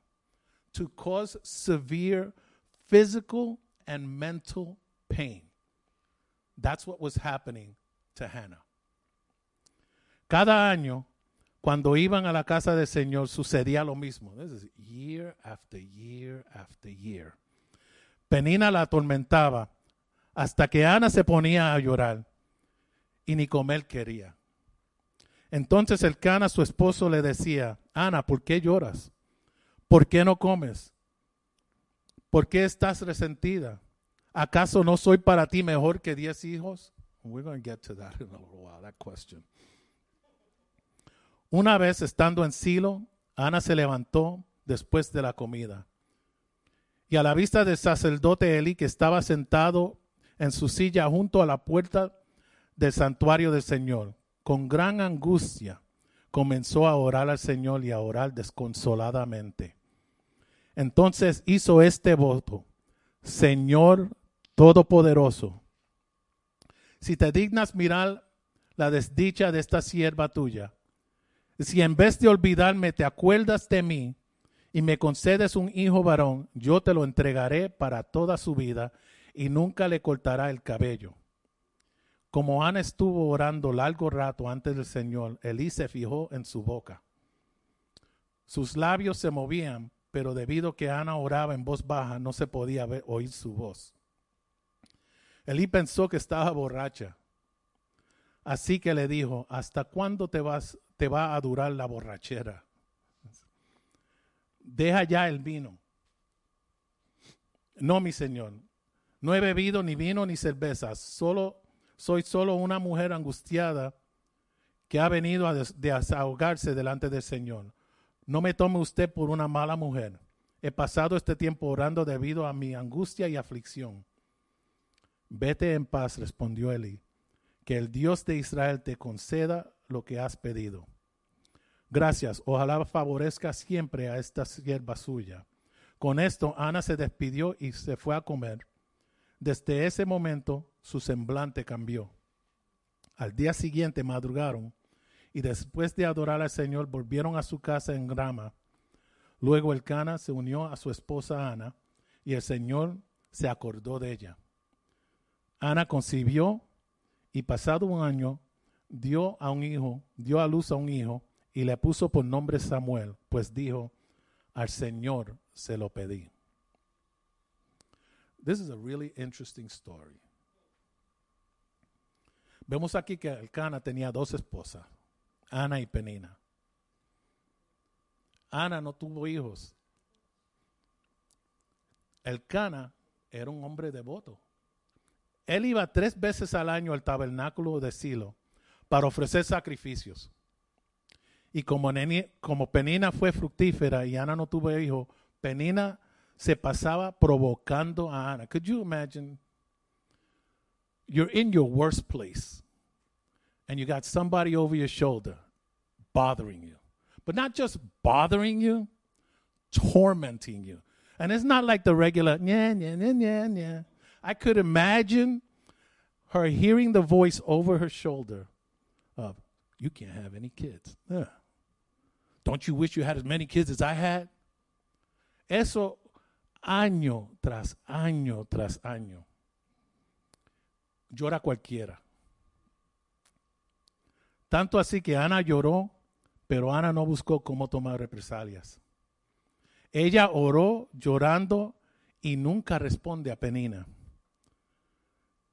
To cause severe physical and mental pain. That's what was happening to Hannah. Cada año, cuando iban a la casa del Señor, sucedía lo mismo. This is year after year after year. Penina la atormentaba hasta que Ana se ponía a llorar y ni comer quería. Entonces el Cana, su esposo, le decía, Ana, ¿por qué lloras? ¿Por qué no comes? ¿Por qué estás resentida? ¿Acaso no soy para ti mejor que diez hijos? We're going to get to that in a little while, that question. Una vez estando en Silo, Ana se levantó después de la comida. Y a la vista del sacerdote Eli, que estaba sentado en su silla junto a la puerta del santuario del Señor, con gran angustia, comenzó a orar al Señor y a orar desconsoladamente. Entonces hizo este voto, Señor Todopoderoso, si te dignas mirar la desdicha de esta sierva tuya, si en vez de olvidarme te acuerdas de mí y me concedes un hijo varón, yo te lo entregaré para toda su vida y nunca le cortará el cabello. Como Ana estuvo orando largo rato antes del Señor, Elí se fijó en su boca. Sus labios se movían, pero debido a que Ana oraba en voz baja, no se podía ver, oír su voz. Elí pensó que estaba borracha. Así que le dijo, ¿hasta cuándo te, vas, te va a durar la borrachera? deja ya el vino. No, mi señor, no he bebido ni vino ni cerveza, solo soy solo una mujer angustiada que ha venido a desahogarse delante del Señor. No me tome usted por una mala mujer. He pasado este tiempo orando debido a mi angustia y aflicción. Vete en paz, respondió Eli, que el Dios de Israel te conceda lo que has pedido. Gracias, ojalá favorezca siempre a esta sierva suya. Con esto Ana se despidió y se fue a comer. Desde ese momento su semblante cambió. Al día siguiente madrugaron y después de adorar al Señor volvieron a su casa en Grama. Luego el Cana se unió a su esposa Ana y el Señor se acordó de ella. Ana concibió y pasado un año dio a un hijo, dio a luz a un hijo y le puso por nombre Samuel, pues dijo, al Señor se lo pedí. This is a really interesting story. Vemos aquí que Elcana tenía dos esposas, Ana y Penina. Ana no tuvo hijos. Elcana era un hombre devoto. Él iba tres veces al año al tabernáculo de Silo para ofrecer sacrificios. Y como, como Penina fue fructífera y Ana no tuvo hijos, Penina se pasaba provocando a Ana. Could you imagine? You're in your worst place and you got somebody over your shoulder bothering you. But not just bothering you, tormenting you. And it's not like the regular, yeah, yeah, yeah, yeah, yeah. I could imagine her hearing the voice over her shoulder of, You can't have any kids. Yeah. Don't you wish you had as many kids as I had? Eso año tras año tras año. Llora cualquiera. Tanto así que Ana lloró, pero Ana no buscó cómo tomar represalias. Ella oró llorando y nunca responde a Penina.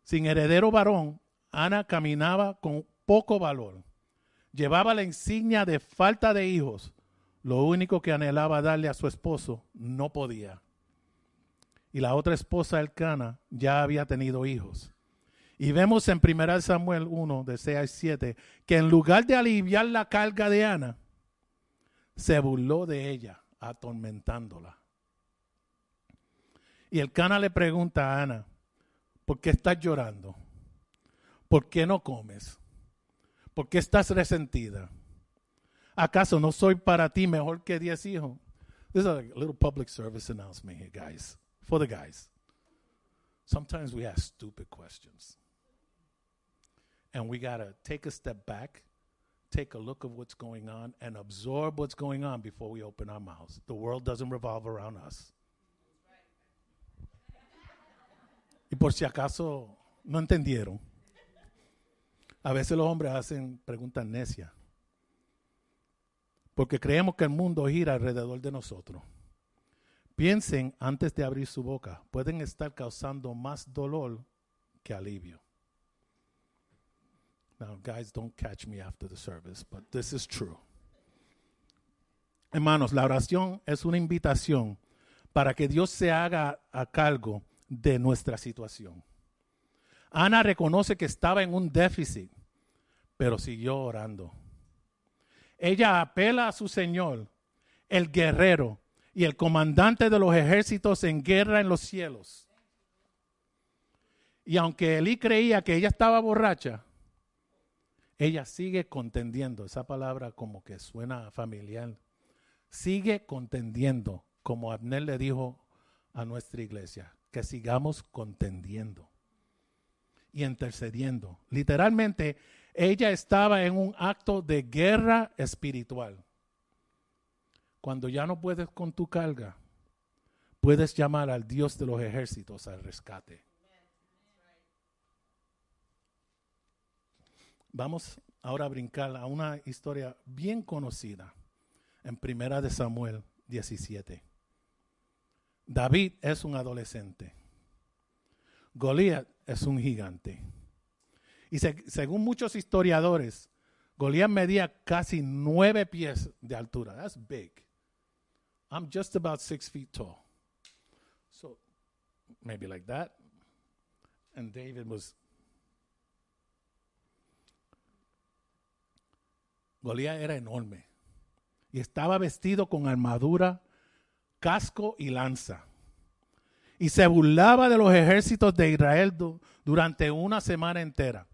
Sin heredero varón, Ana caminaba con poco valor. Llevaba la insignia de falta de hijos. Lo único que anhelaba darle a su esposo no podía. Y la otra esposa, Elcana, ya había tenido hijos. Y vemos en 1 Samuel 1, de 6 a 7, que en lugar de aliviar la carga de Ana, se burló de ella, atormentándola. Y el Cana le pregunta a Ana, ¿por qué estás llorando? ¿Por qué no comes? ¿Por qué estás resentida? ¿Acaso no soy para ti mejor que diez hijos? This is a little public service announcement here, guys, for the guys. Sometimes we ask stupid questions. And we got to take a step back, take a look of what's going on, and absorb what's going on before we open our mouths. The world doesn't revolve around us. Y por si acaso no entendieron, a veces los hombres hacen preguntas necias, porque creemos que el mundo gira alrededor de nosotros. Piensen antes de abrir su boca, pueden estar causando más dolor que alivio. Guys, don't catch me after the service, but this is true. Hermanos, la oración es una invitación para que Dios se haga a cargo de nuestra situación. Ana reconoce que estaba en un déficit, pero siguió orando. Ella apela a su Señor, el guerrero y el comandante de los ejércitos en guerra en los cielos. Y aunque Elí creía que ella estaba borracha, ella sigue contendiendo. Esa palabra como que suena familiar. Sigue contendiendo, como Abner le dijo a nuestra iglesia, que sigamos contendiendo y intercediendo. Literalmente, ella estaba en un acto de guerra espiritual. Cuando ya no puedes con tu carga, puedes llamar al Dios de los ejércitos al rescate. Vamos ahora a brincar a una historia bien conocida en Primera de Samuel 17. David es un adolescente. Goliat es un gigante. Y según muchos historiadores, Goliat medía casi nueve pies de altura. That's big. I'm just about six feet tall. So maybe like that. And David was. Goliat era enorme y estaba vestido con armadura, casco y lanza. Y se burlaba de los ejércitos de Israel du- durante una semana entera.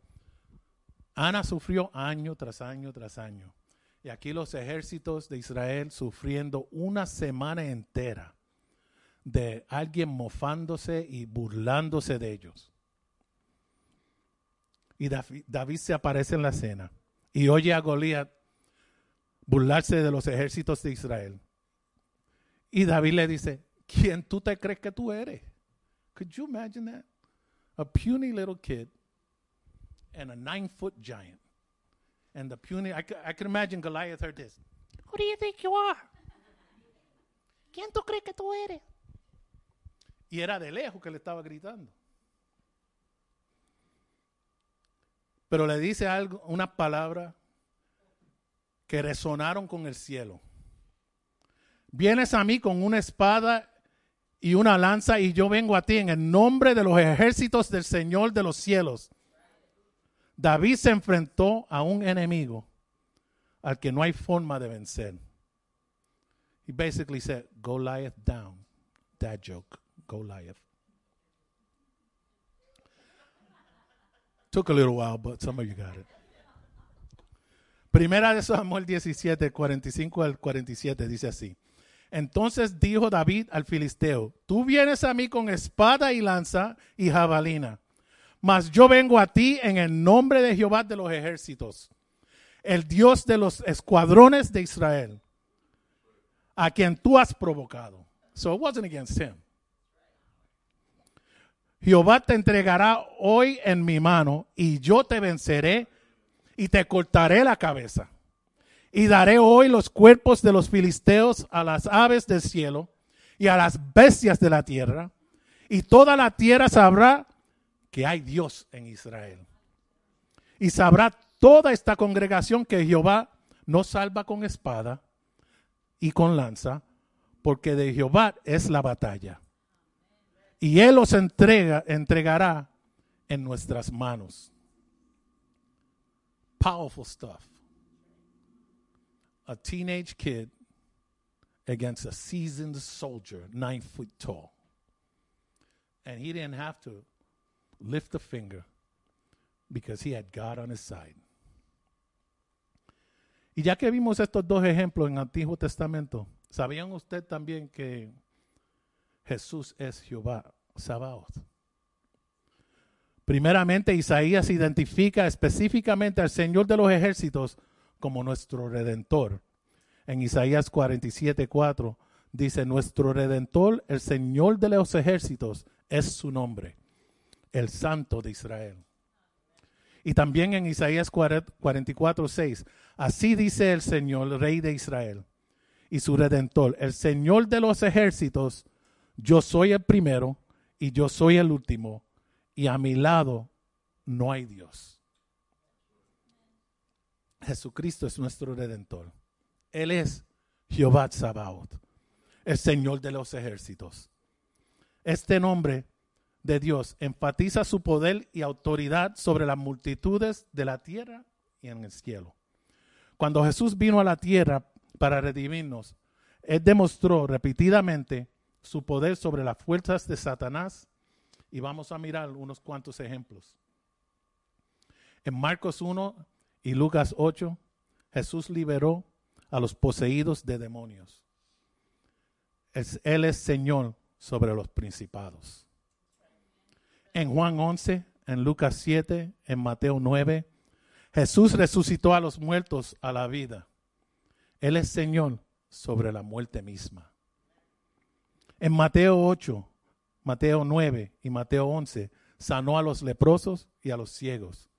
Ana sufrió año tras año tras año. Y aquí los ejércitos de Israel sufriendo una semana entera de alguien mofándose y burlándose de ellos. Y Davi- David se aparece en la escena y oye a Goliat burlarse de los ejércitos de Israel. Y David le dice, ¿quién tú te crees que tú eres? Could you imagine that? A puny little kid and a nine foot giant. And the puny, I, I can imagine Goliath heard this. Who do you think you are? ¿Quién tú crees que tú eres? Y era de lejos que le estaba gritando. Pero le dice algo, unas palabras que resonaron con el cielo. Vienes a mí con una espada y una lanza y yo vengo a ti en el nombre de los ejércitos del Señor de los cielos. David se enfrentó a un enemigo al que no hay forma de vencer. He basically said, Goliath down. That joke, Goliath. Took a little while, but some of you got it. Primera de Samuel 17, 45 al 47 dice así. Entonces dijo David al filisteo, tú vienes a mí con espada y lanza y jabalina, mas yo vengo a ti en el nombre de Jehová de los ejércitos, el Dios de los escuadrones de Israel, a quien tú has provocado. So it wasn't against him. Jehová te entregará hoy en mi mano y yo te venceré y te cortaré la cabeza. Y daré hoy los cuerpos de los filisteos a las aves del cielo y a las bestias de la tierra. Y toda la tierra sabrá que hay Dios en Israel. Y sabrá toda esta congregación que Jehová no salva con espada y con lanza, porque de Jehová es la batalla. Y Él los entrega, entregará en nuestras manos. Powerful stuff. A teenage kid against a seasoned soldier, nine foot tall. And he didn't have to lift a finger because he had God on his side. Y ya que vimos estos dos ejemplos en Antiguo Testamento, ¿sabían usted también que Jesús es Jehová Sabaoth? Primeramente, Isaías identifica específicamente al Señor de los ejércitos como nuestro redentor. En Isaías 47, 4 dice, nuestro redentor, el Señor de los ejércitos, es su nombre, el Santo de Israel. Y también en Isaías 44, 6, así dice el Señor, Rey de Israel, y su redentor, el Señor de los ejércitos, yo soy el primero y yo soy el último, y a mi lado no hay Dios. Jesucristo es nuestro redentor. Él es Jehová Sabaoth, el Señor de los ejércitos. Este nombre de Dios enfatiza su poder y autoridad sobre las multitudes de la tierra y en el cielo. Cuando Jesús vino a la tierra para redimirnos, Él demostró repetidamente su poder sobre las fuerzas de Satanás y vamos a mirar unos cuantos ejemplos. En Marcos 1 y Lucas 8, Jesús liberó a los poseídos de demonios. Es- él es Señor sobre los principados. En Juan 11, en Lucas 7, en Mateo 9, Jesús resucitó a los muertos a la vida. Él es Señor sobre la muerte misma. En Mateo 8, Mateo 9 y Mateo 11, sanó a los leprosos y a los ciegos.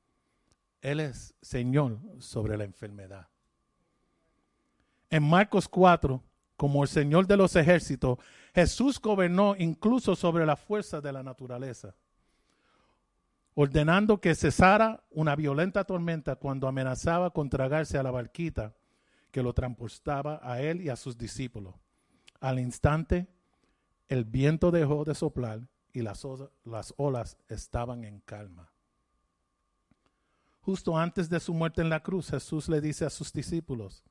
Él es Señor sobre la enfermedad. En Marcos 4, como el Señor de los ejércitos, Jesús gobernó incluso sobre la fuerza de la naturaleza, ordenando que cesara una violenta tormenta cuando amenazaba con tragarse a la barquita que lo transportaba a él y a sus discípulos. Al instante, el viento dejó de soplar y las, olas estaban en calma. Justo antes de su muerte en la cruz, Jesús le dice a sus discípulos,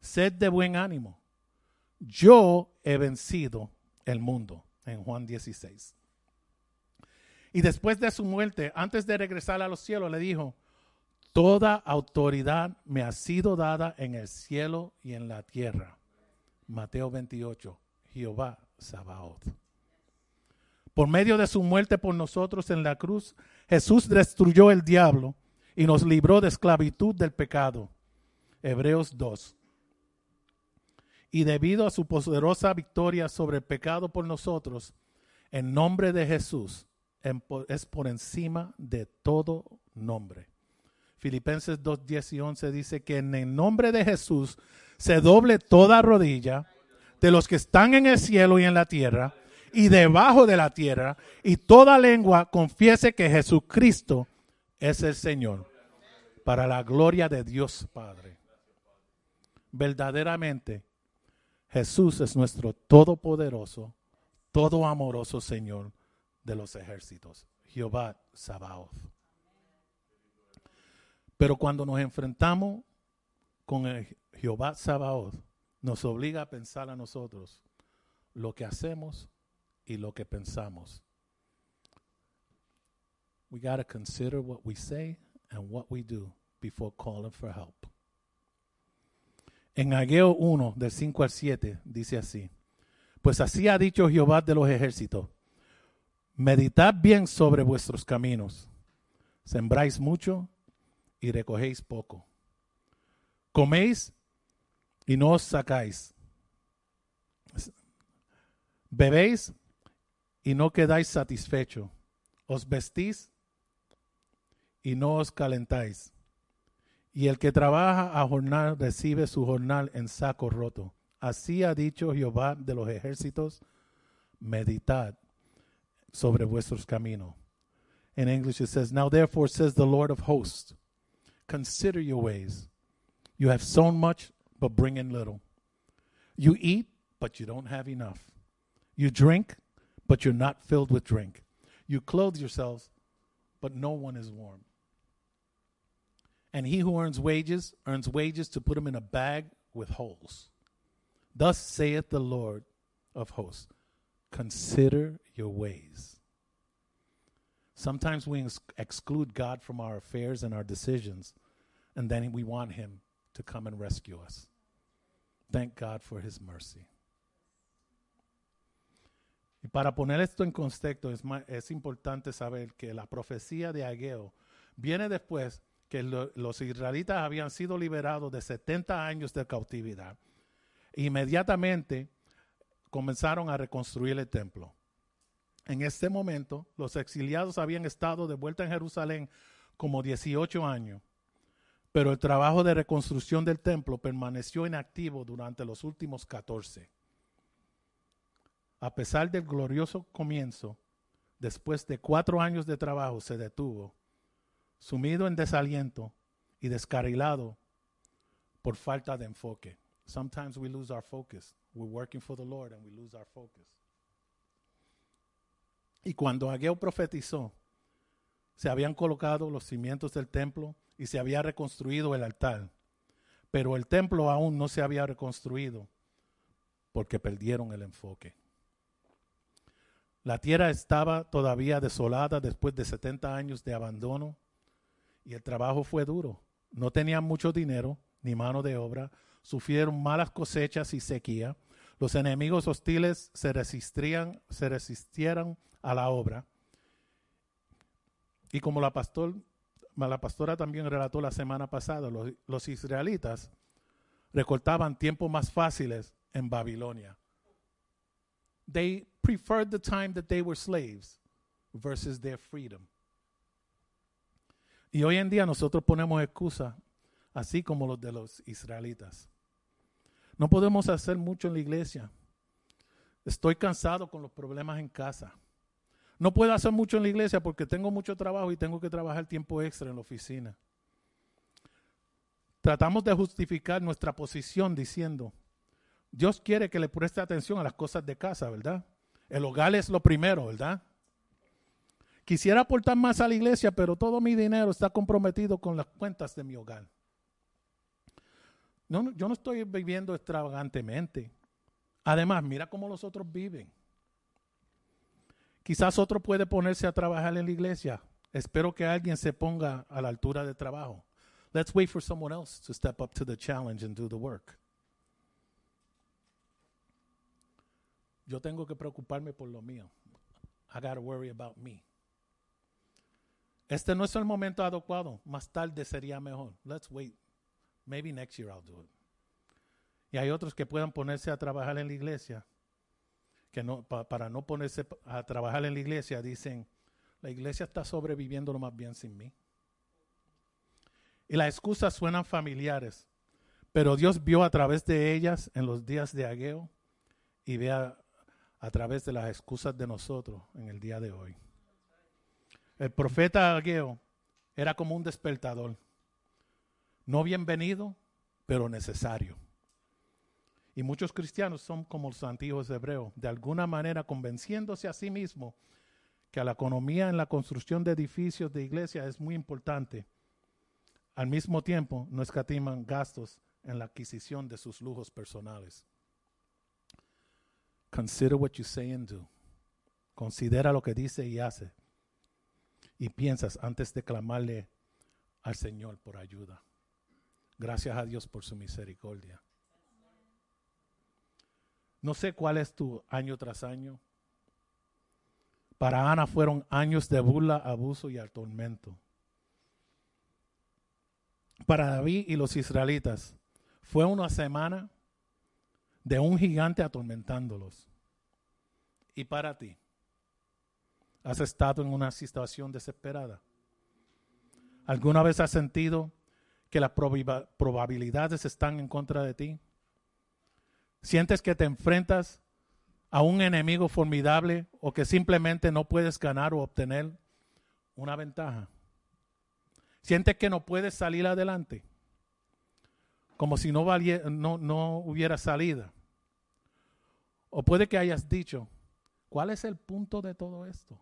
sed de buen ánimo, yo he vencido el mundo, en Juan 16. Y después de su muerte, antes de regresar a los cielos, le dijo, toda autoridad me ha sido dada en el cielo y en la tierra. Mateo 28, Jehová Sabaoth. Por medio de su muerte por nosotros en la cruz, Jesús destruyó el diablo y nos libró de esclavitud del pecado. Hebreos 2. Y debido a su poderosa victoria sobre el pecado por nosotros, en nombre de Jesús es por encima de todo nombre. Filipenses 2, 10 y 11 dice que en el nombre de Jesús se doble toda rodilla de los que están en el cielo y en la tierra y debajo de la tierra y toda lengua confiese que Jesucristo es el Señor para la gloria de Dios Padre. Verdaderamente, Jesús es nuestro todopoderoso, todo amoroso Señor de los ejércitos, Jehová Sabaoth. Pero cuando nos enfrentamos con el Jehová Sabaoth, nos obliga a pensar a nosotros lo que hacemos y lo que pensamos. We got to consider what we say and what we do before calling for help. En Ageo 1, del 5 al 7, dice así: Pues así ha dicho Jehová de los ejércitos: Meditad bien sobre vuestros caminos, sembráis mucho y recogéis poco. Coméis y no os sacáis. Bebéis y no quedáis satisfechos. Os vestís y no os calentáis. Y el que trabaja a jornal recibe su jornal en saco roto. Así ha dicho Jehová de los ejércitos, meditad sobre vuestros caminos. In English it says, Now therefore says the Lord of hosts, consider your ways. You have sown much, but bring in little. You eat, but you don't have enough. You drink, but you're not filled with drink. You clothe yourselves, but no one is warm. And he who earns wages earns wages to put them in a bag with holes. Thus saith the Lord of hosts Consider your ways. Sometimes we ex- exclude God from our affairs and our decisions, and then we want Him to come and rescue us. Thank God for His mercy. Y para poner esto en contexto, es, es importante saber que la profecía de Ageo viene después que lo- los israelitas habían sido liberados de 70 años de cautividad. Inmediatamente comenzaron a reconstruir el templo. En este momento, los exiliados habían estado de vuelta en Jerusalén como 18 años, pero el trabajo de reconstrucción del templo permaneció inactivo durante los últimos 14. A pesar del glorioso comienzo, después de cuatro años de trabajo se detuvo, sumido en desaliento y descarrilado por falta de enfoque. Sometimes we lose our focus. We're working for the Lord and we lose our focus. Y cuando Ageo profetizó, se habían colocado los cimientos del templo y se había reconstruido el altar. Pero el templo aún no se había reconstruido porque perdieron el enfoque. La tierra estaba todavía desolada después de 70 años de abandono y el trabajo fue duro. No tenían mucho dinero ni mano de obra, sufrieron malas cosechas y sequía. Los enemigos hostiles se resistían, se resistieron a la obra. Y como la, pastor, la pastora también relató la semana pasada, los, israelitas recortaban tiempos más fáciles en Babilonia. They preferred the time that they were slaves versus their freedom. Y hoy en día nosotros ponemos excusas, así como los de los israelitas. No podemos hacer mucho en la iglesia. Estoy cansado con los problemas en casa. No puedo hacer mucho en la iglesia porque tengo mucho trabajo y tengo que trabajar tiempo extra en la oficina. Tratamos de justificar nuestra posición diciendo, Dios quiere que le preste atención a las cosas de casa, ¿verdad? El hogar es lo primero, ¿verdad? Quisiera aportar más a la iglesia, pero todo mi dinero está comprometido con las cuentas de mi hogar. No, yo no estoy viviendo extravagantemente. Además, mira cómo los otros viven. Quizás otro puede ponerse a trabajar en la iglesia. Espero que alguien se ponga a la altura de trabajo. Let's wait for someone else to step up to the challenge and do the work. Yo tengo que preocuparme por lo mío. I gotta worry about me. Este no es el momento adecuado. Más tarde sería mejor. Let's wait. Maybe next year I'll do it. Y hay otros que puedan ponerse a trabajar en la iglesia, que no, para no ponerse a trabajar en la iglesia, dicen, la iglesia está sobreviviendo lo más bien sin mí. Y las excusas suenan familiares, pero Dios vio a través de ellas en los días de Ageo y ve a, a través de las excusas de nosotros en el día de hoy. El profeta Ageo era como un despertador, no bienvenido, pero necesario. Y muchos cristianos son como los antiguos hebreos, de alguna manera convenciéndose a sí mismos que la economía en la construcción de edificios de iglesia es muy importante. Al mismo tiempo, no escatiman gastos en la adquisición de sus lujos personales. Consider what you say and do. Considera lo que dice y hace. Y piensas antes de clamarle al Señor por ayuda. Gracias a Dios por su misericordia. No sé cuál es tu año tras año. Para Ana fueron años de burla, abuso y tormento. Para David y los israelitas fue una semana de un gigante atormentándolos. Y para ti, ¿has estado en una situación desesperada? ¿Alguna vez has sentido que las probabilidades están en contra de ti? ¿Sientes que te enfrentas a un enemigo formidable o que simplemente no puedes ganar o obtener una ventaja? ¿Sientes que no puedes salir adelante? Como si no, no, no hubiera salida. O puede que hayas dicho, ¿cuál es el punto de todo esto?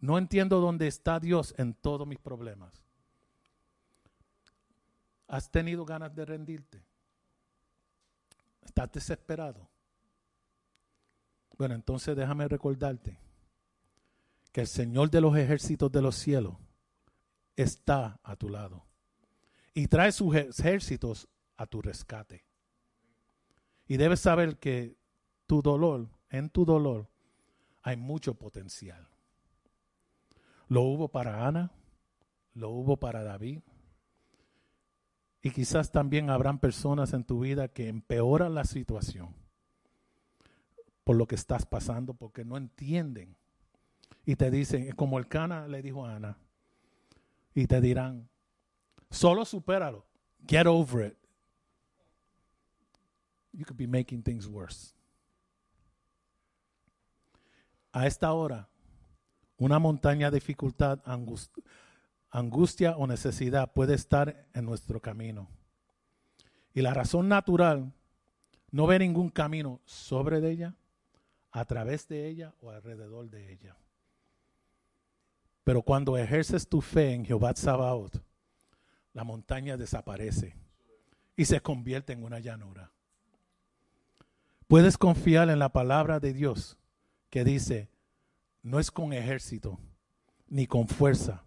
No entiendo dónde está Dios en todos mis problemas. ¿Has tenido ganas de rendirte? ¿Estás desesperado? Bueno, entonces déjame recordarte que el Señor de los ejércitos de los cielos está a tu lado y trae sus ejércitos a tu rescate. Y debes saber que tu dolor, en tu dolor, hay mucho potencial. Lo hubo para Ana, lo hubo para David, y quizás también habrán personas en tu vida que empeoran la situación por lo que estás pasando, porque no entienden. Y te dicen, como el cana le dijo a Ana, y te dirán, solo supéralo, get over it. You could be making things worse. A esta hora, una montaña de dificultad, angustia, angustia o necesidad puede estar en nuestro camino. Y la razón natural no ve ningún camino sobre ella, a través de ella o alrededor de ella. Pero cuando ejerces tu fe en Jehová Sabaoth, la montaña desaparece y se convierte en una llanura. Puedes confiar en la palabra de Dios que dice, no es con ejército ni con fuerza,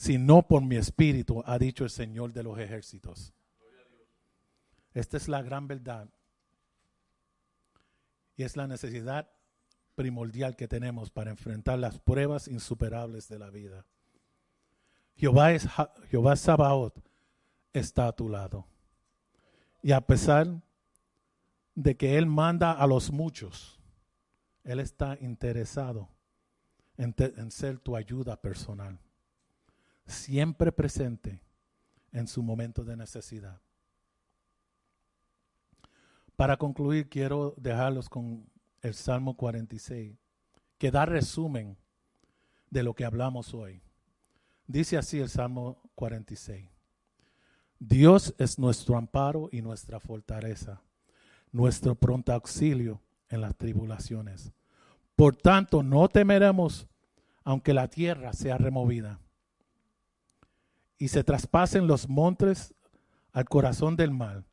sino por mi espíritu, ha dicho el Señor de los ejércitos. Esta es la gran verdad. Y es la necesidad primordial que tenemos para enfrentar las pruebas insuperables de la vida. Jehová, es, Jehová Sabaoth está a tu lado. Y a pesar de que Él manda a los muchos, Él está interesado en ser tu ayuda personal siempre presente en su momento de necesidad. Para concluir, quiero dejarlos con el Salmo 46, que da resumen de lo que hablamos hoy. Dice así el Salmo 46. Dios es nuestro amparo y nuestra fortaleza, nuestro pronto auxilio en las tribulaciones. Por tanto, no temeremos aunque la tierra sea removida y se traspasen los montes al corazón del mar,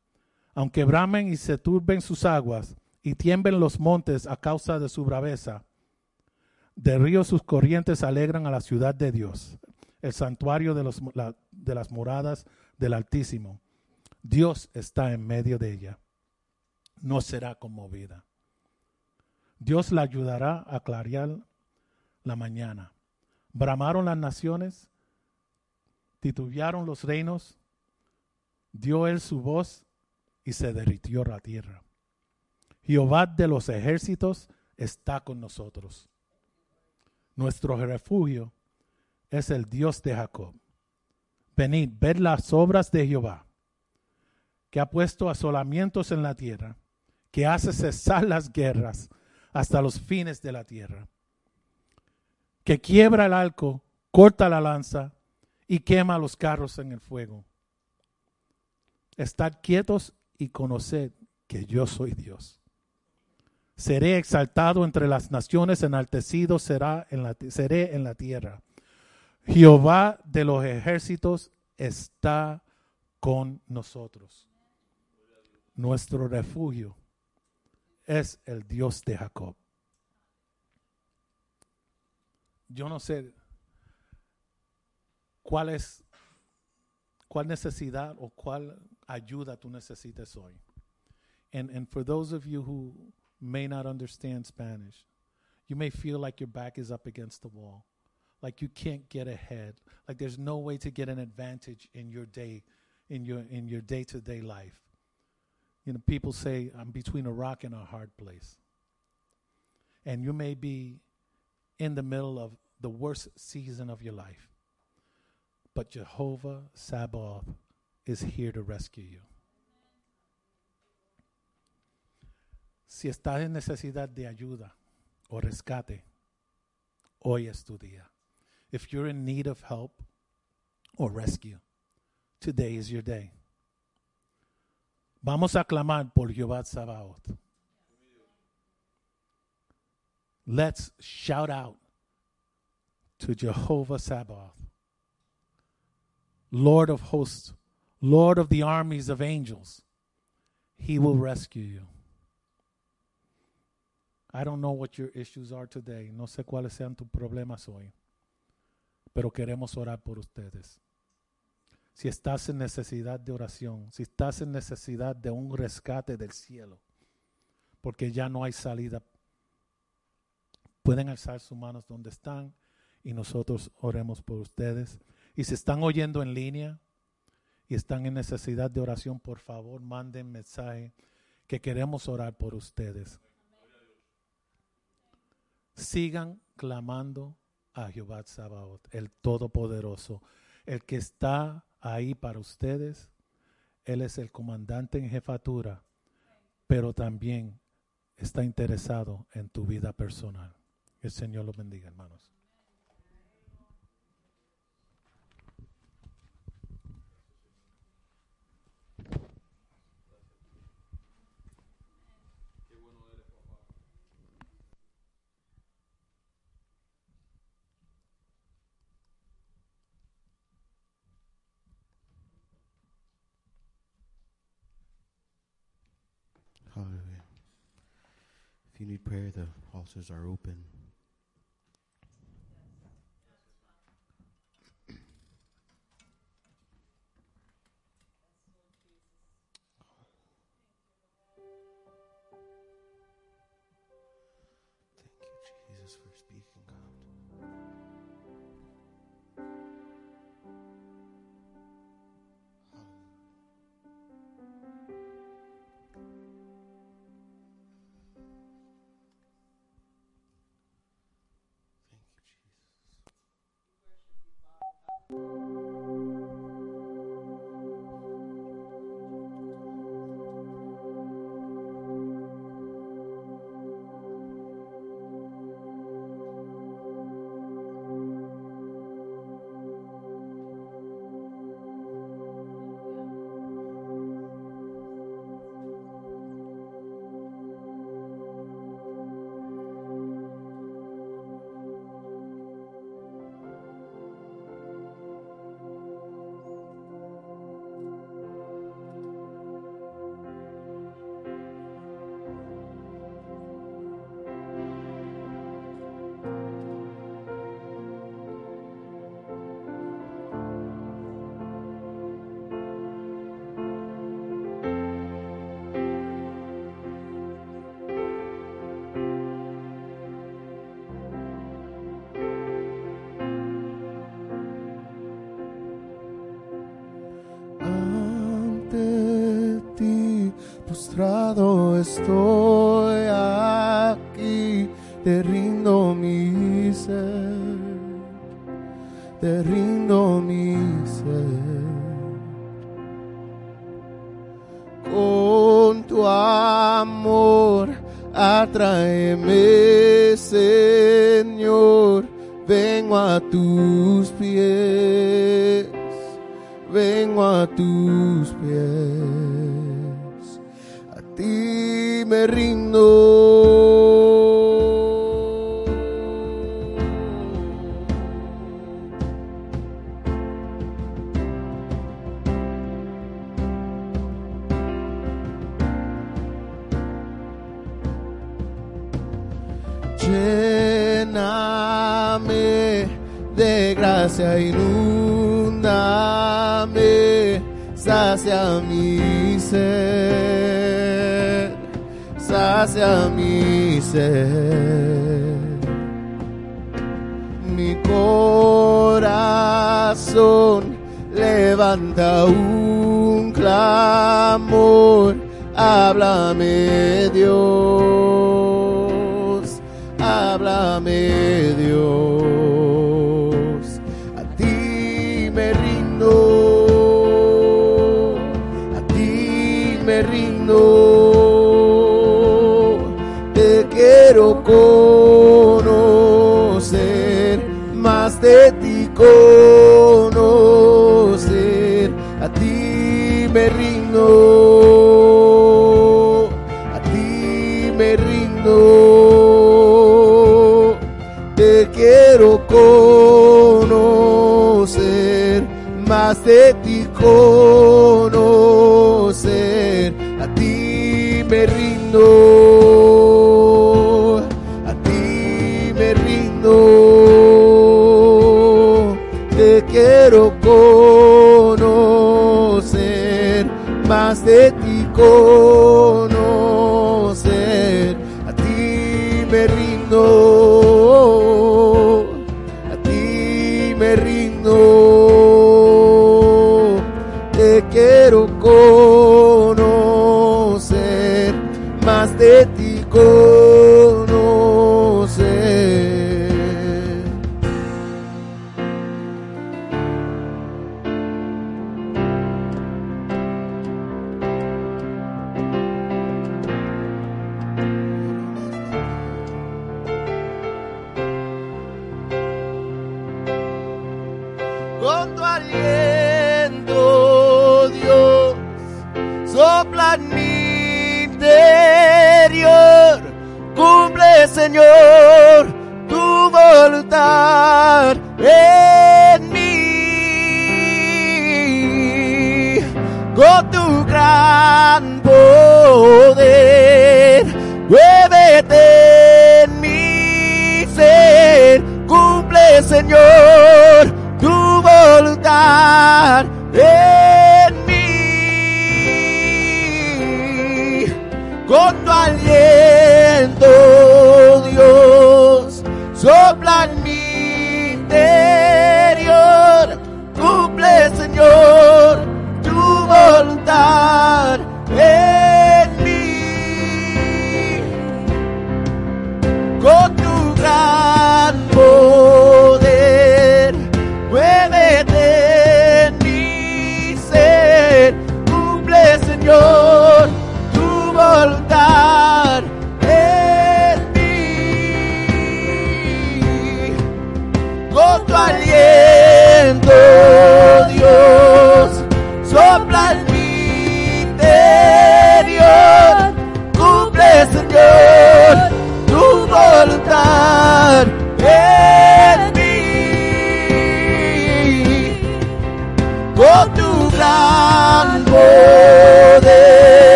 aunque bramen y se turben sus aguas y tiemblen los montes a causa de su braveza. De ríos sus corrientes alegran a la ciudad de Dios, el santuario de, los, de las moradas del Altísimo. Dios está en medio de ella. No será conmovida. Dios la ayudará a clarear la mañana. Bramaron las naciones, titubearon los reinos, dio él su voz y se derritió la tierra. Jehová de los ejércitos está con nosotros. Nuestro refugio es el Dios de Jacob. Venid, ved las obras de Jehová, que ha puesto asolamientos en la tierra, que hace cesar las guerras hasta los fines de la tierra, que quiebra el arco, corta la lanza y quema los carros en el fuego. Estad quietos y conoced que yo soy Dios. Seré exaltado entre las naciones, enaltecido será en la, seré en la tierra. Jehová de los ejércitos está con nosotros. Nuestro refugio es el Dios de Jacob. Yo no sé cuál es, cuál necesidad o cuál ayuda tú necesitas hoy. And, and for those of you who may not understand Spanish, you may feel like your back is up against the wall like you can't get ahead like there's no way to get an advantage in your day in your in your day-to-day life. You know people say i'm between a rock and a hard place. And you may be in the middle of the worst season of your life but jehovah sabaoth is here to rescue you si estás en necesidad de ayuda o rescate hoy es tu día if you're in need of help or rescue, today is your day. Vamos a clamar por Jehová Sabaoth. Let's shout out to Jehovah Sabaoth, Lord of hosts, Lord of the armies of angels. He will rescue you. I don't know what your issues are today. No sé cuáles sean tus problemas hoy pero queremos orar por ustedes. Si estás en necesidad de oración, si estás en necesidad de un rescate del cielo, porque ya no hay salida, pueden alzar sus manos donde están y nosotros oremos por ustedes. Y si están oyendo en línea y están en necesidad de oración, por favor, manden mensaje que queremos orar por ustedes. Sigan clamando a Jehová Sabaoth, el Todopoderoso, el que está ahí para ustedes. Él es el comandante en jefatura, pero también está interesado en tu vida personal. El Señor los bendiga, hermanos. Prayer, the altars are open. Estoy me. Más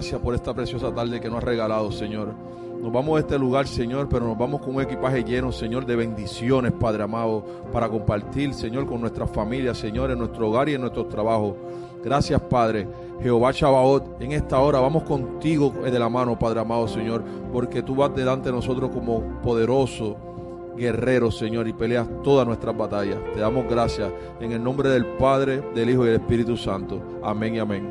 gracias por esta preciosa tarde que nos has regalado, Señor. Nos vamos de este lugar, Señor, pero nos vamos con un equipaje lleno, Señor, de bendiciones, Padre amado, para compartir, Señor, con nuestras familias, Señor, en nuestro hogar y en nuestros trabajos. Gracias, Padre. Jehová Chabaot, en esta hora vamos contigo de la mano, Padre amado, Señor, porque tú vas delante de nosotros como poderoso guerrero, Señor, y peleas todas nuestras batallas. Te damos gracias en el nombre del Padre, del Hijo y del Espíritu Santo. Amén y amén.